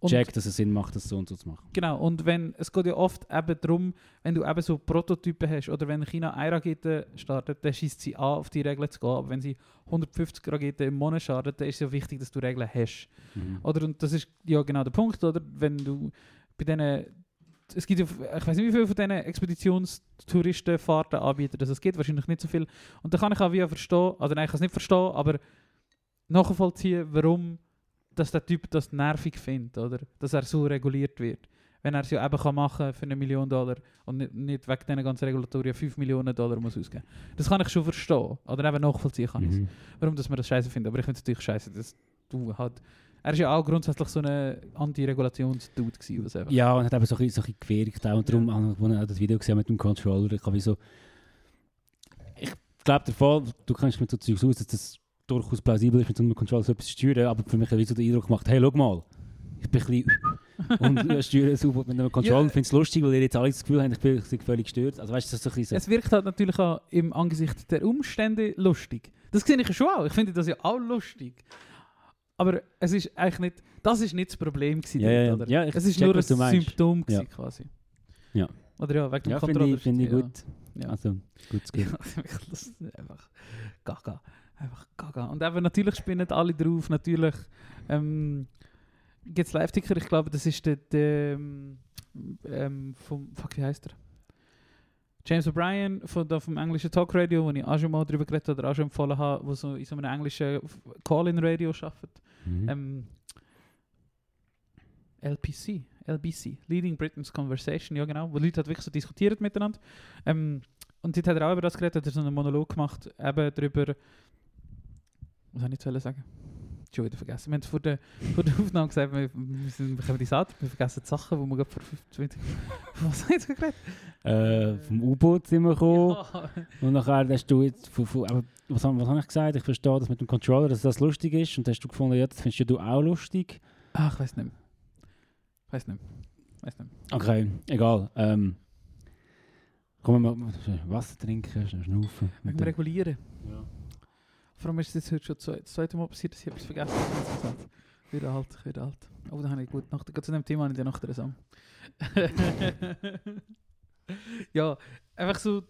Und, checkt, dass es Sinn macht, das so und so zu machen. Genau, und wenn, es geht ja oft eben darum, wenn du eben so Prototypen hast, oder wenn China eine Rakete startet, dann schießt sie an, auf die Regeln zu gehen. Aber wenn sie 150 Raketen im Monat startet, dann ist es ja wichtig, dass du Regeln hast. Mhm. Oder und das ist ja genau der Punkt, oder? Wenn du bei diesen es gibt ich weiß nicht, wie viele von diesen Expeditionstouristenfahrten anbieten, dass es gibt, wahrscheinlich nicht so viel. Und da kann ich auch wie verstehen, also nein, ich kann es nicht verstehen, aber nachvollziehen, warum dass der Typ das nervig findet, oder? Dass er so reguliert wird. Wenn er es ja eben kann machen für eine Million Dollar und nicht, nicht wegen diesen ganzen Regulatorien 5 Millionen Dollar muss ausgeben. Das kann ich schon verstehen. Oder eben nachvollziehen kann ich Mhm. warum dass man das scheiße findet. Aber ich finde es natürlich scheiße, dass du halt. Er ist ja auch grundsätzlich so ein Anti-Regulations-Dude. Ja, und hat eben so ein bisschen, so ein bisschen gewirkt auch. Und darum, auch, als ich auch das Video gesehen mit dem Controller, ich habe wie so... Ich glaube, der Fall, du kennst mit so Zeugs aus, dass das durchaus plausibel ist, mit so einem Controller so etwas zu steuern, aber für mich hat so den Eindruck gemacht, hey, schau mal, ich bin ein bisschen... und äh, steuere es mit einem Controller Ja. und finde es lustig, weil ihr jetzt alle das Gefühl habt, ich bin, völlig gestört. Also weißt du, das so ein bisschen... Es wirkt halt natürlich auch im Angesicht der Umstände lustig. Das sehe ich schon auch. Ich finde das ja auch lustig. Aber es ist eigentlich nicht, das ist nicht das Problem gewesen, Ja, ja, ja. dort, oder? Ja, ich es ist check, nur ein. Symptom gewesen, Ja. quasi. Ja. Oder ja, wegen dem ja, Controller. ich, finde ich gut. Ja. Also, gut, gut. Ja, das ist einfach gaga. Einfach gaga. Und eben natürlich spinnen alle drauf. Natürlich ähm, gibt es Live-Ticker. Ich glaube, das ist der, der ähm, ähm, vom, fuck, wie heißt er? James O'Brien von, da vom englischen Talkradio, wo ich auch schon mal drüber geredet habe oder auch schon empfohlen habe, wo so in so einem englischen Call-In-Radio arbeitet. Mhm. Ähm, LPC, LBC, Leading Britain's Conversation, ja genau, wo Leute halt wirklich so diskutieren miteinander. Ähm, und dort hat er auch über das geredet, hat er so einen Monolog gemacht, eben darüber, was ich jetzt sagen? Schon wieder vergessen. Wir haben vor der, vor der Aufnahme gesagt, wir, wir, sind, wir kommen wir vergessen die Sachen, die wir gerade vor 25... Was haben wir jetzt geredet? Äh, vom U-Boot sind wir gekommen. Ja. Und nachher hast du jetzt, von, von, aber was, was habe ich gesagt? Ich verstehe das mit dem Controller, dass das lustig ist. Und hast du gefunden, ja, das findest ja du auch lustig. Ach, ich weiß nicht. Ich weiß nicht mehr. Weiß nicht. Okay, egal. Ähm, kommen wir mal Wasser trinken, schnaufen. Wegen Regulieren. Ja. Vor allem ist es heute schon das zweite Mal passiert, dass ich etwas vergessen habe. Wieder alt, wieder alt. Oh, da habe ich gut. Nach, zu dem Thema habe ich dann nach der Song. ja, einfach so.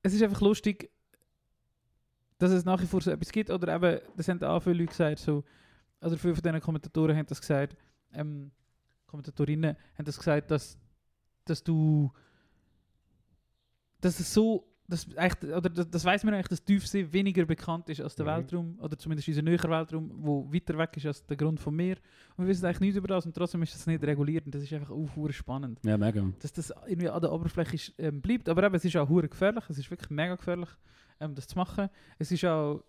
Es ist einfach lustig, dass es nach wie vor so etwas gibt. Oder eben, das haben auch viele Leute gesagt, so, also viele von diesen Kommentatoren haben das gesagt, ähm, Kommentatorinnen haben das gesagt, dass, dass du, dass es so, dass eigentlich, oder das, das weiß man eigentlich, dass Tiefsee weniger bekannt ist als der Mhm. Weltraum, oder zumindest unser näher Weltraum, wo weiter weg ist als der Grund vom Meer. Und wir wissen eigentlich nichts über das und trotzdem ist das nicht reguliert und das ist einfach auch spannend Ja, mega. dass das irgendwie an der Oberfläche ist, ähm, bleibt. Aber eben, es ist auch hure gefährlich. Es ist wirklich mega gefährlich, ähm, das zu machen. Es ist auch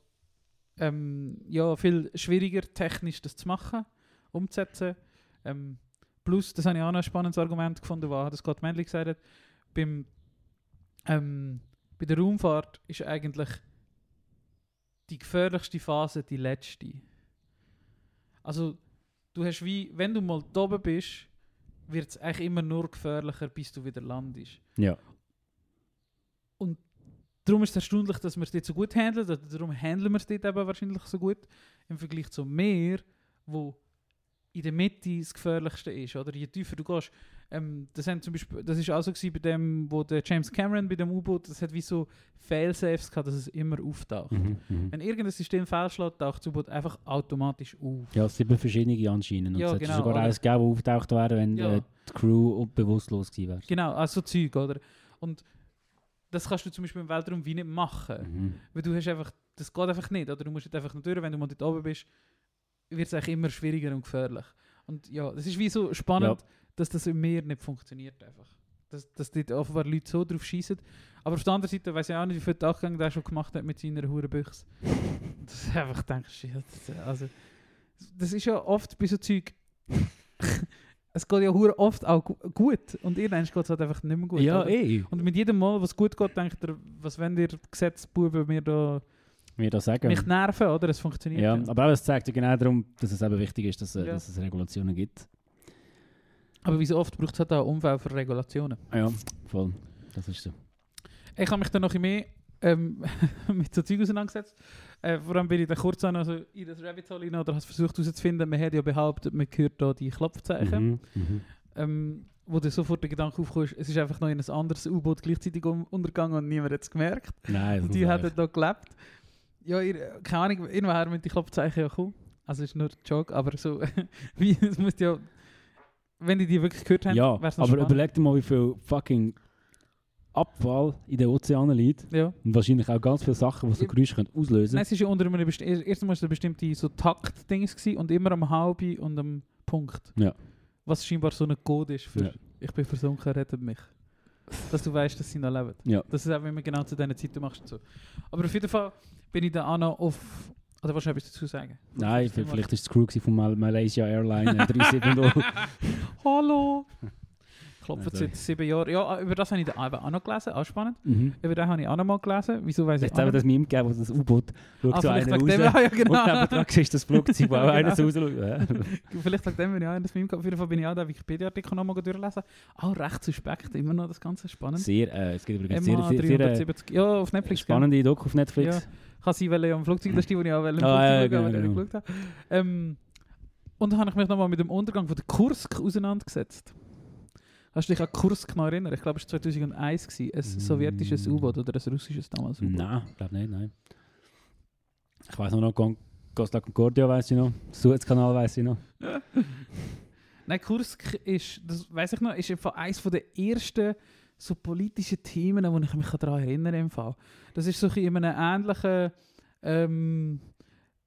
ähm, ja, viel schwieriger, technisch das zu machen, umzusetzen. Ähm, plus, das habe ich auch noch ein spannendes Argument gefunden, was das Scott Manley gesagt hat. Beim, ähm, bei der Raumfahrt ist eigentlich die gefährlichste Phase die letzte. Also, du hast wie, wenn du mal da oben bist, wird es eigentlich immer nur gefährlicher, bis du wieder landest. Ja. Darum ist es erstaunlich, dass wir es dort so gut handeln. Darum handeln wir es dort eben wahrscheinlich so gut. Im Vergleich zum Meer, wo in der Mitte das Gefährlichste ist. Oder je tiefer du gehst. Ähm, das, haben zum Beispiel, das ist auch so gewesen bei dem, wo der James Cameron bei dem U-Boot, das hat wie so Fail-Safes gehabt, dass es immer auftaucht. Mhm, mhm. Wenn irgendein System fehlschlägt, taucht das U-Boot einfach automatisch auf. Ja, sieben verschiedene anscheinend. Und Ja, es genau, sogar gegeben, das auftaucht wäre, wenn Ja. äh, die Crew bewusstlos gewesen wäre. Genau, also Zeug, oder? Und das kannst du zum Beispiel im Weltraum wie nicht machen. Mhm. Weil du hast einfach, das geht einfach nicht, oder du musst einfach nur durch, wenn du mal dort oben bist, wird es eigentlich immer schwieriger und gefährlich. Und ja, das ist wie so spannend, dass das im Meer nicht funktioniert einfach. Dass, dass dort offenbar Leute so drauf schießen. Aber auf der anderen Seite weiß ich auch nicht, wie viel Taggang der schon gemacht hat mit seiner Hurenbüchse. das ist einfach denkst, das- also, das ist ja oft bei so Zeug, es geht ja hure oft auch gu gut und irgendwann geht es halt einfach nicht mehr gut. Ja, oder? eh. Und mit jedem Mal, was gut geht, denkt er, was wenn ihr Gesetzbuben mir da Wie das sagen. mich nerven, oder? Es funktioniert. Ja, Ja, aber auch, es zeigt ja genau darum, dass es eben wichtig ist, dass, äh, Ja. dass es Regulationen gibt. Aber wie so oft braucht es halt auch Umfeld für Regulationen. Ja, voll. Das ist so. Ich habe mich dann noch ein mehr ähm, mit so Zeug auseinandergesetzt. Äh, vor allem bin ich dann kurz auch noch so in das Rabbit Hole hinein oder habe versucht herauszufinden, man hat ja behauptet, man hört da die Klopfzeichen. Mhm, mhm. Ähm, wo dir sofort der Gedanke aufkommt, es ist einfach noch in ein anderes U-Boot gleichzeitig untergegangen und niemand hat es gemerkt. Nein, Und die hätten da gelebt. Ja, ihr, keine Ahnung, irgendwoher mit die Klopfzeichen ja kommen. Also ist nur ein Joke, aber so, wie, es muss ja, wenn die die wirklich gehört haben, Ja, aber spannend. überleg dir mal, wie viel fucking Abfall in den Ozeanen liegt. Ja. Und wahrscheinlich auch ganz viele Sachen, die so. Geräusche können auslösen Nein, es ist ja unter einem besti erst- erstmal ist es bestimmte so Takt-Dings und immer am halben und am Punkt. Ja. Was scheinbar so ein Code ist für Ja. «Ich bin versunken, rettet mich». Dass du weißt, dass sie noch leben. Ja. Das ist auch immer genau zu diesen Zeiten machst und so. Aber auf jeden Fall bin ich dann auch noch auf... Oder was etwas dazu sagen? Nein, vielleicht ist es Crew von Mal Malaysia Airlines äh, 370. Hallo! Klopfen seit sieben Jahren. Ja, über das habe ich eben auch noch gelesen, auch spannend. mhm. Über das habe ich auch noch mal gelesen. Wieso weiß ich Jetzt haben das Meme gegeben, wo das U-Boot schaut Ah, so wegen raus. dem, ja, ja, Und genau. nebendran ist das Flugzeug, wo auch einer so genau. rausschaut. Ja. Vielleicht wegen dem bin ich auch das Meme gehabt. Auf jeden Fall bin ich auch den Wikipedia-Artikel noch mal durchlesen. Auch recht suspekt, immer noch das Ganze spannend. Sehr, äh, es gibt übrigens sehr, MH sehr, sehr, äh, 370. Ja, auf Netflix. spannende Doku auf Netflix. Ja. Kann sein, weil ich am Flugzeug da stehe, wo ich auch im Flugzeug Ah, ja, schaue, genau, aber den genau. nicht geschaut habe. Ähm, und dann habe ich mich nochmal mit dem Untergang von der Kursk auseinandergesetzt. Hast du dich an Kursk noch erinnern? Ich glaube, es war 2001, gewesen, ein Mm. sowjetisches U-Boot oder ein russisches damals U-Boot. Nein, ich glaube nicht, nein. Ich weiß noch, Con- Costa Concordia weiß ich noch, Suezkanal weiß ich noch. Nein, Kursk ist, das weiß ich noch, ist einfach eines der ersten so politischen Themen, wo ich mich daran erinnere im Fall. Das ist so in einem ähnlichen, ähm,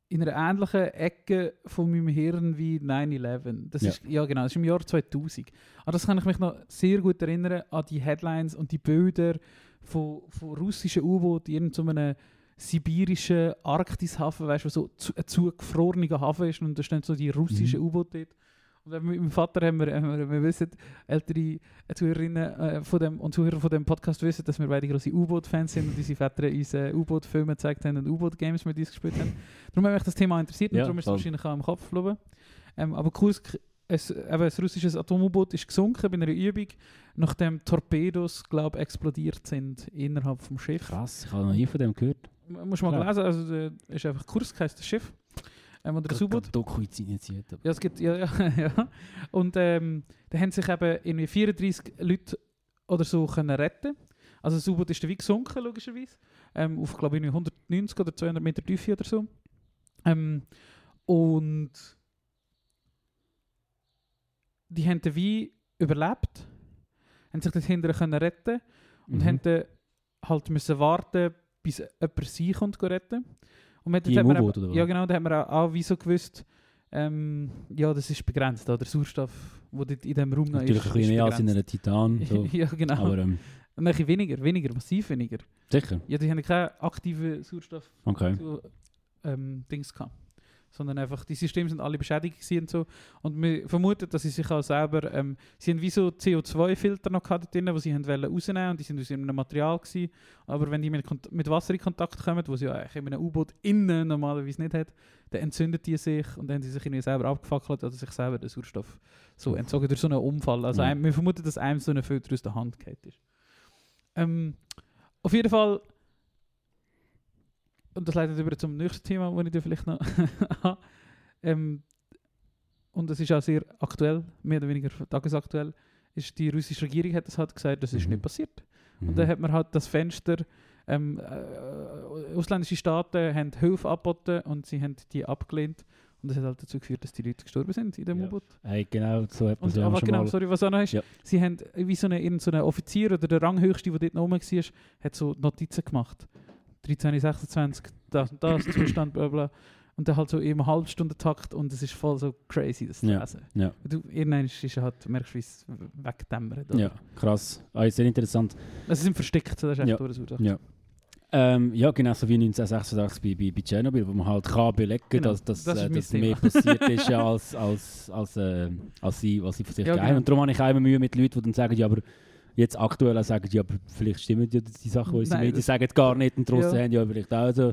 in einer ähnlichen Ecke von meinem Hirn wie 9-11. Das Ja. ist, ja genau, das ist im Jahr 2000. Aber das kann ich mich noch sehr gut erinnern an die Headlines und die Bilder von, von russischen U-Booten in irgendeinem sibirischen Arktishafen, weißt du, wo so zu, ein zugefrorener Hafen ist und da stehen so die russischen Mhm. U-Boote dort. Und mit meinem Vater haben wir, haben wir, wir wissen, ältere Zuhörerinnen äh, von dem, und Zuhörer von dem Podcast wissen, dass wir beide große U-Boot-Fans sind und unsere Väter uns äh, U-Boot-Filme gezeigt haben und U-Boot-Games mit uns gespielt haben. Darum hat mich das Thema interessiert und Ja, darum ist es wahrscheinlich auch im Kopf geblieben. Ähm, aber Kursk, ein, ein russisches Atom-U-Boot ist gesunken bei einer Übung, nachdem Torpedos, glaube ich, explodiert sind innerhalb vom Schiff. Krass, ich habe noch nie von dem gehört. M- Musst du mal Klar. lesen, also äh, ist einfach Kursk heisst das Schiff. Ähm, oder das U-Boot. Doku initiiert. Ja, es gibt, ja, ja, ja. Und ähm, da haben sich eben irgendwie 34 Leute oder so können retten. Also das U-Boot ist wie gesunken, logischerweise. Ähm, auf, glaube ich, 190 oder 200 Meter Tiefe oder so. Ähm, und die haben den Wein überlebt, haben sich dort hinterher können retten und Mhm. haben halt müssen warten, bis jemand sie kommt retten. Und mit Die im man U-Boot, oder was? Ja genau, da haben wir auch, auch wie so gewusst, ähm, ja das ist begrenzt, der Sauerstoff, der in diesem Raum Natürlich ist, ein bisschen mehr als in einer Titan. So. ja genau, Aber ähm, ein bisschen weniger, weniger, massiv weniger. sicher. Ja, die haben keinen aktiven Sauerstoff Okay. zu, ähm, Dings gehabt. Sondern einfach, die Systeme sind alle beschädigt gewesen und so. Und wir vermuten, dass sie sich auch selber, ähm, sie haben wie so CO2-Filter noch gehabt drin, die sie haben wollen rausnehmen und die sind aus einem Material gewesen. Aber wenn die mit, mit Wasser in Kontakt kommen, wo sie ja eigentlich in einem U-Boot innen normalerweise nicht hat, dann entzündet die sich und dann haben sie sich irgendwie selber abgefackelt oder sich selber den Sauerstoff so entzogen durch so einen Unfall. Also Ja. einem, wir vermuten, dass einem so ein Filter aus der Hand geht ist. Ähm, auf jeden Fall und das leitet über zum nächsten Thema, das ich da vielleicht noch habe. ähm, und das ist auch sehr aktuell, mehr oder weniger tagesaktuell, ist die russische Regierung hat das halt gesagt, das ist Mhm. nicht passiert. Mhm. Und dann hat man halt das Fenster, ähm, äh, ausländische Staaten haben Hilfe angeboten und sie haben die abgelehnt. Und das hat halt dazu geführt, dass die Leute gestorben sind in dem Ja. U-Boot. Hey, genau, so hat man es ja schon genau, mal. sorry, was auch noch ist, Ja. sie haben wie so ein so eine Offizier oder der Ranghöchste, der dort noch oben war, hat so Notizen gemacht. 13, 26, das und das, Zustand, bla bla. Und dann halt so im Halbstundentakt und es ist voll so crazy, das zu Ja, lesen. ja. Du, irgendwann ist es halt, merkst du, wie es wegdämmert. Ja, krass. Ah, sehr interessant. Also sie sind versteckt, das ist echt Ja. so. Ja. Ähm, ja, genau so wie 1986 bei, bei, bei Tschernobyl, wo man halt kann belegen Genau, dass, dass, das ist äh, dass mehr passiert ist, als, als, als, äh, als, sie, als sie von sich Ja, genau. Und darum habe ich auch immer Mühe mit Leuten, die dann sagen, ja, aber jetzt aktuell auch sagen, ja, aber vielleicht stimmen ja die Sachen, die unsere Nein, Medien sagen, gar nicht und draussen Ja. haben ja vielleicht auch so.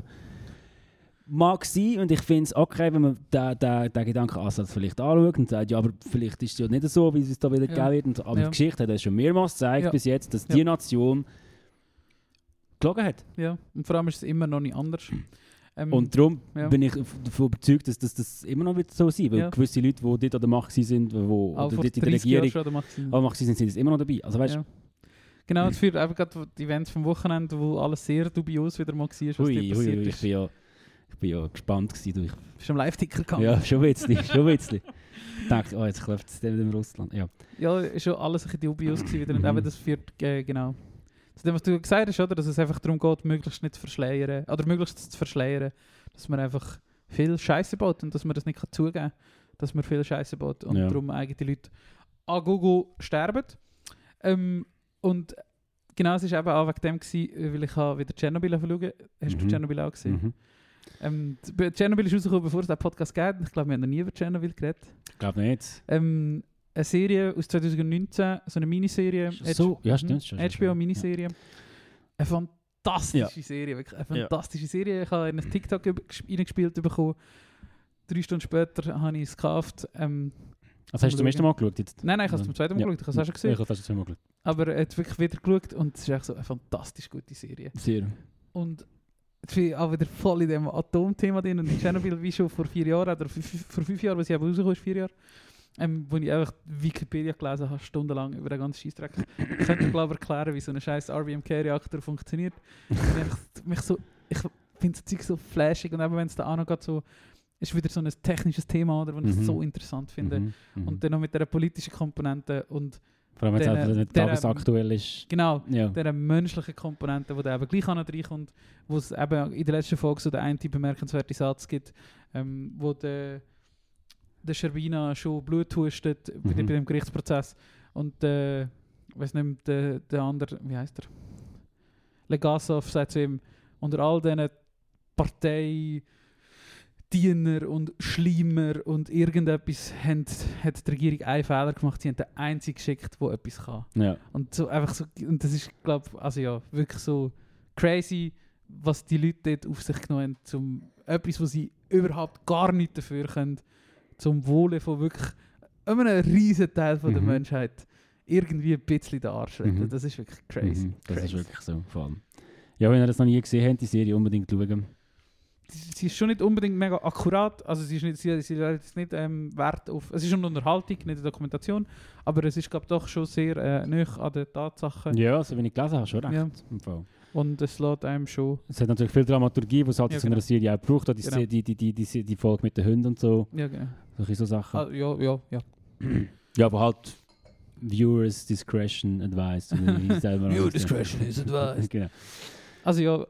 Mag sein und ich finde es okay, wenn man den, den, den Gedankenansatz vielleicht anschaut und sagt, ja, aber vielleicht ist es ja nicht so, wie es da wieder Ja. gegeben wird. Und, aber Ja. die Geschichte hat uns schon mehrmals gezeigt Ja. bis jetzt, dass Ja. die Nation gelogen hat. Ja, und vor allem ist es immer noch nicht anders. Ähm, Und darum ja. bin ich davon überzeugt, dass das, das immer noch wird so sein Weil Ja. gewisse Leute, die dort an der Macht sind, wo, oder dort in der 30 Jahren Regierung macht an der Macht sind, sind jetzt immer noch dabei. Also weißt Ja. Genau, das führt eben gerade die Events vom Wochenende, wo alles sehr dubios wieder mal war, was hui, dir passiert hui, ich ist. bin ja, ich bin ja gespannt gewesen. Du. Ich, Bist du am Live-Ticker gegangen? ja, schon ein bisschen, schon ein bisschen. Ich dachte, oh, jetzt klopft es wieder in Russland. Ja. Ja, schon alles ein bisschen dubios gewesen wieder. Und Mhm. das führt, äh, genau. Zu dem, was du gesagt hast, oder? Dass es einfach darum geht, möglichst nicht zu verschleiern. Oder möglichst zu verschleiern. Dass man einfach viel Scheiße baut und dass man das nicht kann zugeben kann. Dass man viel Scheiße baut. Und Ja. darum eigentlich die Leute an Google sterben. Ähm, und genau, es war eben auch wegen dem, gewesen, weil ich wieder Tschernobyl schauen Hast du Mhm. Tschernobyl auch gesehen? Mhm. Ähm, Tschernobyl ist rausgekommen, bevor es den Podcast gab. Ich glaube, wir haben noch nie über Tschernobyl geredet. Ich glaube nicht. Ähm, eine Serie aus 2019, so eine Miniserie. So, ja, stimmt. schon. HBO-Miniserie. Eine fantastische Ja. Serie, wirklich eine Ja. fantastische Serie. Ich habe in ein TikTok reingespielt bekommen. Drei Stunden später habe ich es gekauft. Ähm, Also hast du zum ersten Mal geschaut jetzt? nein, nein, ich habe es Ja. zum zweiten Mal Ja. geschaut. Ich habe es auch schon gesehen. Ich habe es schon mal geschaut. Aber er hat wirklich wieder geschaut und es ist echt so eine fantastisch gute Serie. Sehr. Und jetzt bin ich auch wieder voll in dem Atomthema drin. Und in Chernobyl, wie schon vor vier Jahren, oder vor fünf Jahren, was ich eben rausgekommen ist, vier Jahre, ähm, wo ich einfach Wikipedia gelesen habe, stundenlang über den ganzen Scheissdreck. Ich könnte mir, glaube ich, erklären, wie so ein scheiß RBMK-Reaktor funktioniert. Ich, mich so, ich finde das Zeug so flashig und eben wenn es da auch noch geht, so, ist wieder so ein technisches Thema, oder, was ich Mhm. so interessant finde. Mhm. Mhm. Und dann noch mit dieser politischen Komponente und Vor allem, wenn es nicht tagesaktuell ist. genau, Ja. dieser menschlichen Komponente, die da eben gleich an reinkommt, wo es eben in der letzten Folge so den einen bemerkenswerten Satz gibt, ähm, wo der, der Scherbina schon Blut hustet bei, dem- Mhm. bei dem Gerichtsprozess und äh, ich weiß nicht der, der andere, wie heißt er? Legasov sagt zu ihm, unter all diesen Partei Diener und Schleimer und irgendetwas haben, hat die Regierung einen Fehler gemacht, sie haben den einzigen geschickt, der etwas kann. Ja. Und so einfach so, und das ist, glaube also ja, wirklich so crazy, was die Leute dort auf sich genommen haben, zum etwas, wo sie überhaupt gar nicht dafür können, zum Wohle von wirklich einem riesen Teil von der Mhm. Menschheit irgendwie ein bisschen den Arsch retten. Mhm. Das ist wirklich crazy. Mhm. Das crazy. ist wirklich so. Vor allem. Ja, wenn ihr das noch nie gesehen habt, die Serie unbedingt schauen. sie, ist schon nicht unbedingt mega akkurat, also sie ist nicht, sie, sie jetzt nicht ähm, Wert auf, es ist schon eine Unterhaltung, nicht eine Dokumentation, aber es ist glaube doch schon sehr äh, nah an den Tatsachen Ja, also wenn ich gelesen habe, schon recht. Ja. Im Fall. Und es lässt einem schon, Es hat natürlich viel Dramaturgie, was halt Ja, in so einer genau. Serie auch braucht. Auch Die, Genau. die, die, die, die, die Folge mit den Hunden und so. ja genau, Solche so Sachen. ah, ja, ja, ja. Ja, aber halt Viewers Discretion Advised. oder wie sagt man Viewer das? discretion is advised. Genau. Also ja,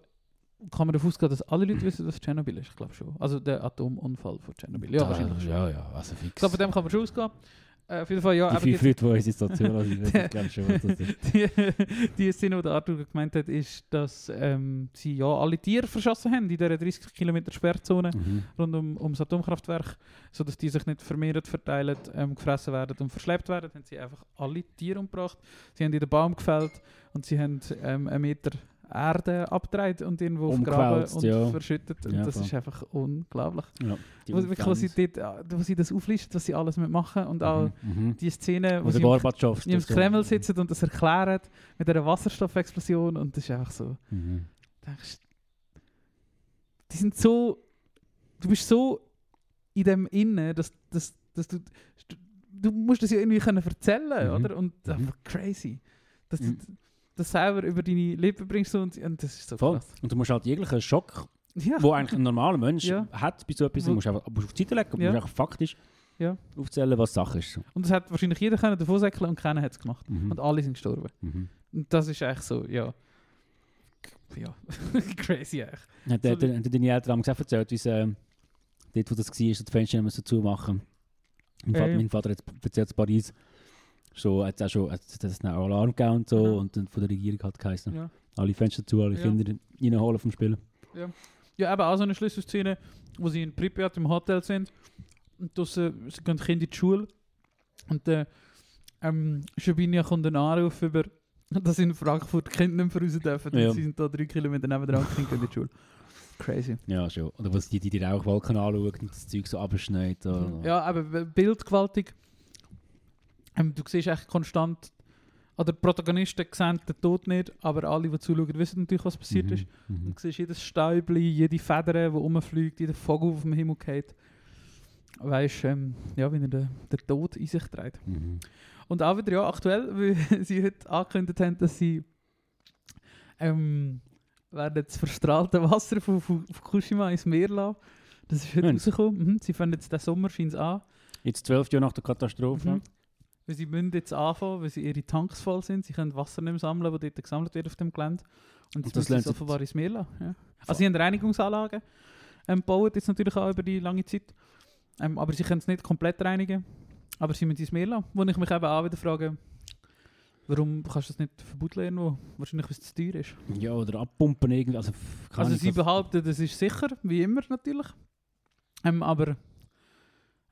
kann man davon ausgehen, dass alle Leute wissen, was Tschernobyl ist? Ich glaube schon. Also der Atomunfall von Tschernobyl. Ja, Da- wahrscheinlich schon. Ja, ja, also Ich fix. glaube, von dem kann man schon ausgehen. Äh, auf jeden Fall, ja. die jetzt- Leute, die unsere Station hören, wissen, glaube ich schon, was das ist. die, die Szene, die der Arthur gemeint hat, ist, dass ähm, sie ja alle Tiere verschossen haben in dieser 30 Kilometer Sperrzone Mhm. rund um, ums Atomkraftwerk, sodass die sich nicht vermehrt verteilen, ähm, gefressen werden und verschleppt werden, haben sie einfach alle Tiere umgebracht. Sie haben in den Baum gefällt und sie haben ähm, einen Meter Erde abgedreht und irgendwo vergraben Umgewälzt, und ja. verschüttet. Und Ja, das voll. ist einfach unglaublich. Ja, wirklich, wo, sie dort, äh, wo sie das auflisten, was sie alles mitmachen und auch Mhm. Mhm. die Szene, wo Wo sie im im das Kreml sitzen und das erklären mit einer Wasserstoffexplosion und das ist einfach so, Mhm. du denkst, die sind so, du bist so in dem Innen, dass, dass, dass du, du musst das ja irgendwie können erzählen, Mhm. oder? Und Mhm. einfach crazy, dass Mhm. Das selber über deine Lippen bringst und, und das ist so Voll. krass. Und du musst halt jeglichen Schock, Ja, wo eigentlich ein normaler Mensch Ja. hat bei so etwas, musst du einfach musst auf die Seite legen und Ja. musst einfach faktisch Ja. aufzählen, was Sache ist. So. und das hat wahrscheinlich jeder können davon säckeln und keiner hat es gemacht. Mhm. Und alle sind gestorben. Mhm. Und das ist echt so, ja. Ja, crazy eigentlich. Hat, So- hat, hat, hat deine Eltern haben gesagt, erzählt, wie es äh, dort, wo das war, das Fenster müssen zumachen mein, Vater, ja. mein Vater hat erzählt, in Paris, so, hat auch schon hat es einen Alarm gegeben und so, Ja. und dann von der Regierung hat geheißen, Ja. alle Fenster zu, alle Ja. Kinder reinholen vom Spielen. Ja, eben auch so eine Schlüsselszene, wo sie in Pripyat im Hotel sind und draussen, sie gehen die Kinder in die Schule und der ähm, Schabinia kommt einen Anruf über, dass in Frankfurt die Kinder nicht mehr raus dürfen Ja. sie sind da drei Kilometer nebenan und gehen in die Schule. Crazy. Ja, schon. Oder was die, die die Rauchwolken anschauen und das Zeug so abschneit. oder- Ja, aber bildgewaltig. Ähm, du siehst echt konstant, oder die Protagonisten sehen den Tod nicht, aber alle, die zuschauen, wissen natürlich, was passiert Mhm. ist. Mhm. Du siehst jedes Stäubli, jede Feder, die rumfliegt, jeder Vogel, auf dem Himmel geht. Weißt ähm, ja, wie er den, den Tod in sich trägt. Mhm. Und auch wieder ja, aktuell, weil sie heute angekündigt haben, dass sie ähm, werden das verstrahlte Wasser von Fu- Fukushima ins Meer lassen. Das ist heute rausgekommen. Mhm. Sie fangen jetzt den Sommer scheint's an. Jetzt zwölf Jahre nach der Katastrophe. Mhm. Weil sie müssen jetzt anfangen, weil sie ihre Tanks voll sind. Sie können Wasser nicht mehr sammeln, das dort gesammelt wird auf dem Gelände. Und Und das lernen sie offenbar ins Meer lassen. Ja. Also sie haben Reinigungsanlagen ähm, gebaut, jetzt natürlich auch über die lange Zeit. Ähm, aber sie können es nicht komplett reinigen. Aber sie müssen ins Meer lassen. Wo ich mich eben auch wieder frage, warum kannst du das nicht verboten irgendwo? Wahrscheinlich, weil es zu teuer ist. Ja, oder abpumpen irgendwie. Also, Also sie was- behaupten, das ist sicher, wie immer natürlich. Ähm, aber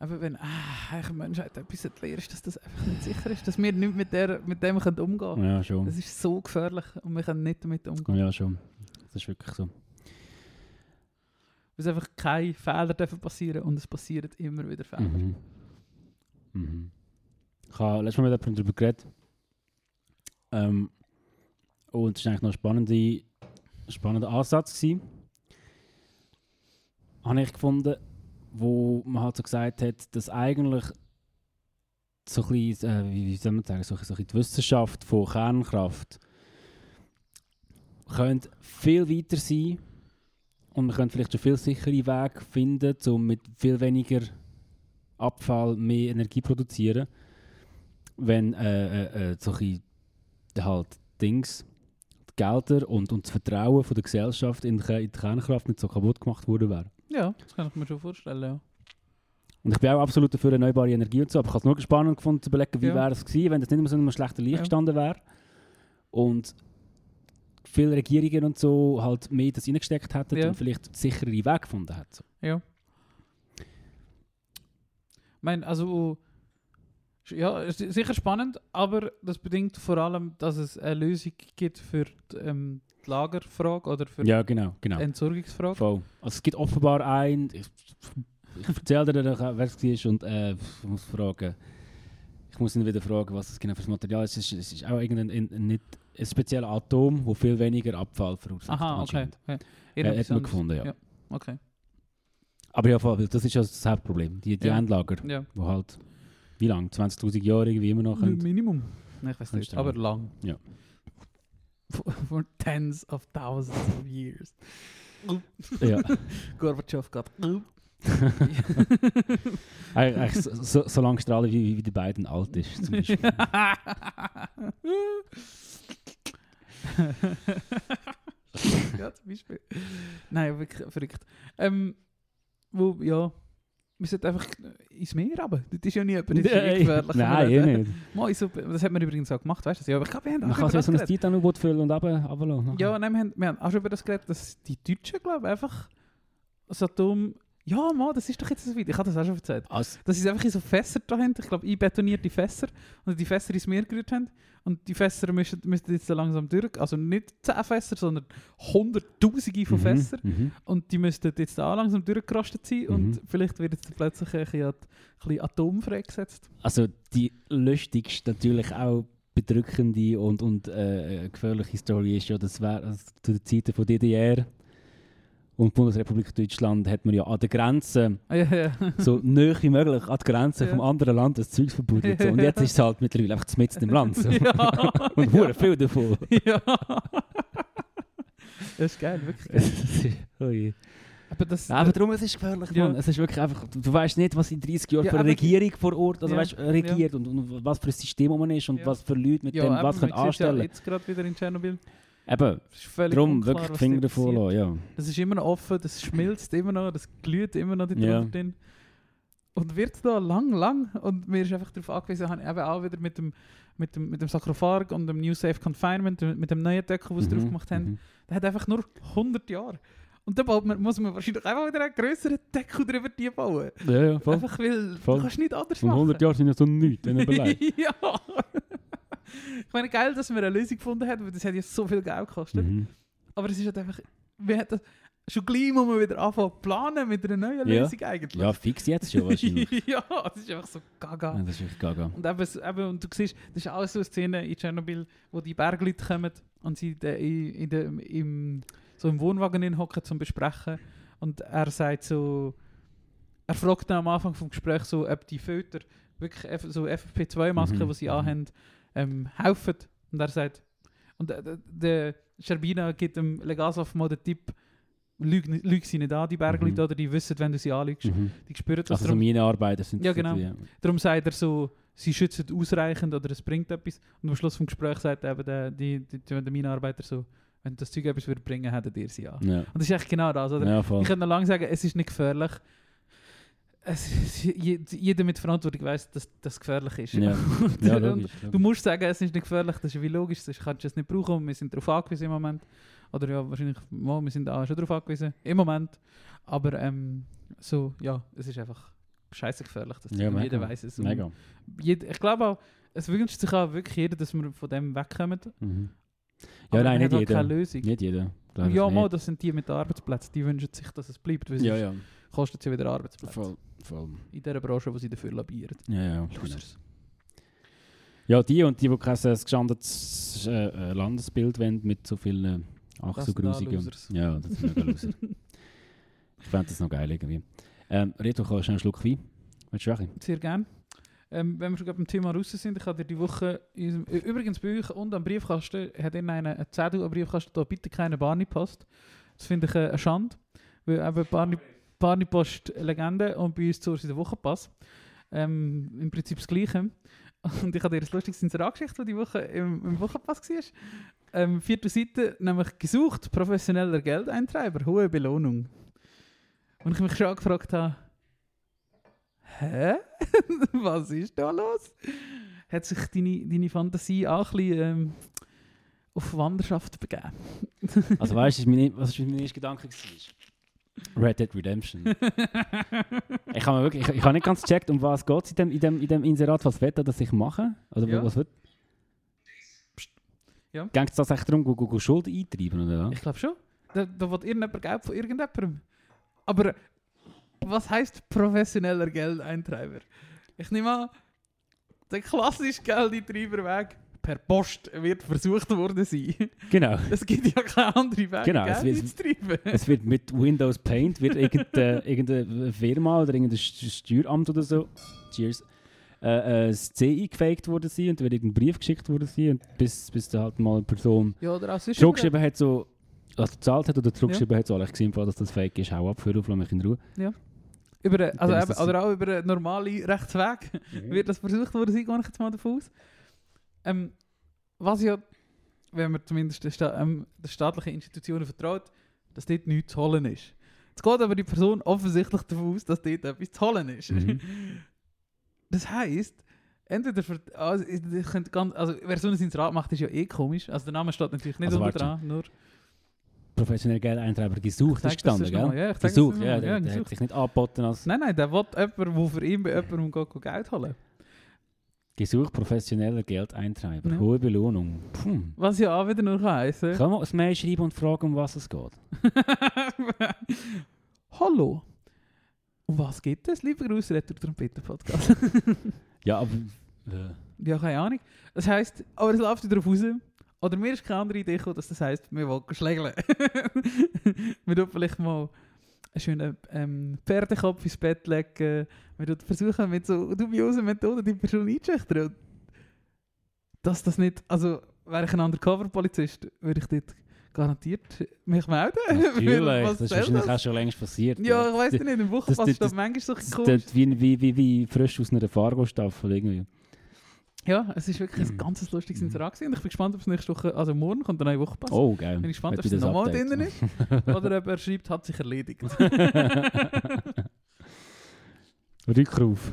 aber wenn ah, die Menschheit etwas erklärt ist, dass das einfach nicht sicher ist, dass wir nicht mit, der, mit dem können umgehen können. Ja, schon. Das ist so gefährlich und wir können nicht damit umgehen. Ja, schon. Das ist wirklich so. Weil es einfach keine Fehler dürfen passieren und es passieren immer wieder Fehler. Mhm. Mhm. Ich habe letztes Mal mit jemandem darüber geredet. Ähm, und es war eigentlich noch ein spannende, spannender Ansatz. Gewesen. Habe ich gefunden, wo man halt so gesagt hat, dass eigentlich so ein bisschen, äh, wie, wie soll man sagen, so, so die Wissenschaft von Kernkraft könnte viel weiter sein und man könnte vielleicht schon viel sichere Wege finden, um mit viel weniger Abfall mehr Energie produzieren, wenn äh, äh, äh, solche halt Dings, die Gelder und, und das Vertrauen von der Gesellschaft in in die Kernkraft nicht so kaputt gemacht worden wäre. Ja, das kann ich mir schon vorstellen. Ja. Und ich bin auch absolut dafür erneuerbare Energie und so, aber ich habe es nur spannend gefunden zu überlegen, wie Ja. wäre es gewesen, wenn das nicht mehr so in einem schlechten Licht Ja. gestanden wäre. Und viele Regierungen und so halt mehr das reingesteckt hätten Ja. und vielleicht sicherere Wege gefunden hätten. Ja. Ich meine, also. Ja, es ist sicher spannend, aber das bedingt vor allem, dass es eine Lösung gibt für die, ähm, die Lagerfrage oder für Ja, genau, genau. die Entsorgungsfrage. Voll. Also es gibt offenbar ein, ich, ich erzähle dir, dann, wer es war und äh, ich muss fragen, ich muss ihn wieder fragen, was das genau für ein Material ist. Es ist, es ist auch irgendein ein, nicht, ein spezielles Atom, das viel weniger Abfall verursacht. Aha, okay. okay. Äh, hat man gefunden, ja. Ja. Okay. Aber ja, voll, das ist ja das Hauptproblem. Die, die Ja. Endlager, Ja. wo halt, wie lange? 20'000 Jahre irgendwie immer noch können. Minimum. Nein, ich weiß nicht, aber lang. Ja. For, for tens of thousands of years. ja. Gorbatschow geht. Eigentlich, eigentlich so, so, so lange strahlen, wie, wie die beiden alt ist. Zum Beispiel. ja, zum Beispiel. Nein, wirklich verrückt. Ähm, wo, ja, wir sollten einfach ins Meer runter. Das ist ja nie jemand, das ja gefährlich. Nein, eh nicht. So, das hat man übrigens auch gemacht, weißt du? Ja, aber ich glaube, wir haben Man kann sich so ein geredet. Titan-U-Boot füllen und runter- runterlassen. Ja, nein, wir haben, wir haben auch schon über das geredet, dass die Deutschen, glaube ich, einfach das Atom... Ja, Mann, das ist doch jetzt so weit. Ich habe das auch schon erzählt. Also, Dass sie einfach in so Fässer da haben, ich glaube, einbetonierte Fässer, und die Fässer ins Meer gerührt haben. Und die Fässer müssen, müssen jetzt langsam durch. Also nicht 10 Fässer, sondern Hunderttausende von mhm, Fässern. mhm. Und die müssten jetzt auch langsam durchgerastet sein. Mhm. Und vielleicht wird jetzt plötzlich ein bisschen, ein bisschen atomfrei gesetzt. Also die lustigste, natürlich auch bedrückende und, und äh, gefährliche Story ist ja, das wäre also zu den Zeiten von DDR und Bundesrepublik Deutschland hat man ja an der Grenze Ah, ja, ja. so nahe wie möglich an die Grenze Ja. vom anderen Land das Zeugs verbuddelt. So. Und jetzt ist es halt mittlerweile einfach mitten im Land. So. ja. Und hure viel davon. ja. Das ist geil, wirklich geil. Ui. Aber das... Ja, aber darum, es ist gefährlich, Ja. Mann. Es ist wirklich einfach, du, du weißt nicht, was in 30 Jahren Ja, für eine Regierung vor Ort also Ja. weißt, regiert und, und was für ein System man ist und Ja. was für Leute mit ja, dem was können sieht's ja anstellen. jetzt gerade wieder in Tschernobyl. Eben, darum wirklich die Finger passiert. lassen, ja. Das ist immer noch offen, das schmilzt immer noch, das glüht immer noch dort Ja. drin. Und wird da lang, lang. Und mir ist einfach darauf angewiesen, habe ich eben auch wieder mit dem, mit dem, mit dem Sarkophag und dem New Safe Confinement, mit dem neuen Deckel, den sie drauf Mhm, gemacht haben, mhm. der hat einfach nur 100 Jahre. Und da baut man, muss man wahrscheinlich einfach wieder einen grösseren Deckel drüber die bauen. Ja, ja, voll. Einfach weil Voll. du kannst nicht anders Von machen. 100 Jahren sind ja so nichts, dann überlegt. ja. Ich meine, geil, dass wir eine Lösung gefunden haben, weil das hat ja so viel Geld gekostet. Mhm. Aber es ist halt einfach, wir hätten schon gleich muss man wieder anfangen zu planen mit einer neuen Ja. Lösung eigentlich. Ja, fix jetzt schon wahrscheinlich. ja, es ist einfach so gaga. ja, das ist wirklich gaga. Und, eben, eben, und du siehst, das ist alles so eine Szene in Tschernobyl, wo die Bergleute kommen und sie in, in de, im, so im Wohnwagen hinhocken zum Besprechen. Und er sagt so, er fragt dann am Anfang vom Gespräch so, ob die Filter wirklich F, so FFP2-Masken, Mhm, die sie anhaben, ähm, helfen. Und er sagt, und äh, der- Scherbina gibt dem Legasov mal den Tipp, lüg, sie nicht an, die Bergleute, Mhm. oder die wissen, wenn du sie anlügst. Mhm. Die spüren das. Also so Darum- meine Arbeiter sind Ja, so genau. die- Darum sagt er so, sie schützen ausreichend oder es bringt etwas. Und am Schluss vom Gespräch sagt eben der, die, die, die, der Minenarbeiter so, wenn das Zeug etwas würde bringen, hättet ihr sie an. Ja, Und das ist echt genau das. Oder? ja. Ich könnte noch lange sagen, es ist nicht gefährlich. Es, ist- je- jeder mit Verantwortung weiß, dass das gefährlich ist. Ja. Ja, und logisch. du musst sagen, es ist nicht gefährlich, das ist wie logisch, sonst kannst du es nicht brauchen und wir sind darauf angewiesen im Moment. Oder ja, wahrscheinlich, wir sind auch schon darauf angewiesen, im Moment. Aber ähm, so, ja, es ist einfach scheiße gefährlich, dass Ja, mega. jeder weiß es. Mega. ich glaube auch, es wünscht sich auch wirklich jeder, dass wir von dem wegkommen. Mhm. aber Ja, nein, man nicht auch jeder. keine Lösung. Nicht jeder. ja, mal, das sind die mit den Arbeitsplätzen, die wünschen sich, dass es bleibt, Ja, ja. Kostet sie wieder Arbeitsplätze. Voll. voll. In dieser Branche, wo sie dafür labieren. Ja, ja. genau. Losers. Ja, die und die, die kein äh, gestandenes äh, äh, Landesbild wollen mit so vielen ach Das so grusigen. Losers. Ja, das sind mega Loser. ich fände das noch geil irgendwie. Ähm, Reto, kannst du einen Schluck Wein? Willst du welche? Sehr gerne. Ähm, wenn wir schon gerade beim Thema raus sind, ich habe dir die Woche, in unserem- äh, übrigens bei euch und am Briefkasten, hat in einen eine Zettel am Briefkasten, da bitte keine Barney-Post. Das finde ich äh, eine Schande, weil eben Barney, Barney-Post eine Legende und bei uns zu der Wochenpass. Ähm, Im Prinzip das Gleiche. Und ich habe dir ein lustiges Inserat-Geschichte, die Woche im, im Wochenpass war. Ähm, vierte Seite, nämlich gesucht, professioneller Geldeintreiber, hohe Belohnung. Und ich mich schon gefragt habe, hä? Was ist da los? Hat sich deine, deine Fantasie auch ein bisschen ähm, auf Wanderschaft begeben? Also weißt du, was mein erster Gedanke war? Red Dead Redemption. ich habe wirklich, ich, ich habe nicht ganz gecheckt, um was geht es in dem, in, dem, in dem Inserat, was wird das ich mache? Oder Ja. was wird? Ja. Geht es tatsächlich darum, go, go, go Schulden eintreiben, oder? was? Ich glaube schon. Da, da will irgendjemand Geld von irgendjemandem. Aber was heißt professioneller Geldeintreiber? Ich nehme an, der klassische Geldeintreiberweg per Post wird versucht worden sein. Genau. Es gibt ja keine andere Wege, Genau, es wird-. Es wird mit Windows Paint wird irgendeine, irgendeine Firma oder irgendein St- Steueramt oder so, cheers, äh, äh, das C eingefaked worden sein und wird irgendein Brief geschickt worden sein und bis, bis da halt mal eine Person Ja, zurückgeschrieben hat, so, also gezahlt hat oder zurückgeschrieben hat, so, ich gesehen, dass das fake ist, hau ab, hör auf, lass mich in Ruhe. Ja. Über, also eben, oder auch über einen normalen Rechtsweg wird das versucht worden sein, gehe ich jetzt mal davon aus. Ähm, was ja, wenn man zumindest den, Sta ähm, staatlichen Institutionen vertraut, dass dort nichts zu holen ist. Jetzt geht aber die Person offensichtlich davon aus, dass dort etwas zu holen ist. Mhm. Das heisst, entweder, also, ganz, also wer so ein Inserat macht, ist ja eh komisch. Also der Name steht natürlich nicht Also, unten dran, nur... Professionelle Geldeintreiber gesucht ist gestanden, gell? Ja, gesucht, ja, mal. der, Ja, der hat sich nicht angeboten als Nein, nein, der will jemanden, der für ihn bei jemandem Geld holen gesucht professioneller Geldeintreiber. Ja. Hohe Belohnung. Puh. Was ja auch wieder nur heißen Kann man ein Mail schreiben und fragen, um was es geht? Hallo. Um was geht es? Lieber Grüße, Retro Trompeten Podcast. Ja, aber... Äh, ja, keine Ahnung. Das heisst, aber es läuft wieder raus. Oder mir ist keine andere Idee gekommen, dass das heisst, wir wollen schlägeln. wir tun vielleicht mal einen schönen ähm, Pferdekopf ins Bett legen. Wir versuchen mit so dubiosen Methoden die Person einzuschüchtern. Dass das nicht, also wäre ich ein Undercover-Polizist, würde ich dort garantiert mich melden. natürlich, das ist wahrscheinlich auch schon längst passiert. Ja, ich weiß das, nicht, im das- Wochenpass das- das- manchmal so Das komisch. wie, wie, wie, wie frisch aus einer Fargo-Staffel irgendwie. Ja, es ist wirklich ein Mhm. ganz lustiges Mhm. Inserat und ich bin gespannt, ob es nächste Woche, also morgen kommt eine neue Wochenpass. Oh, geil. Bin ich gespannt, ob es nochmal drin ist oder ob er schreibt, hat sich erledigt. Rückruf.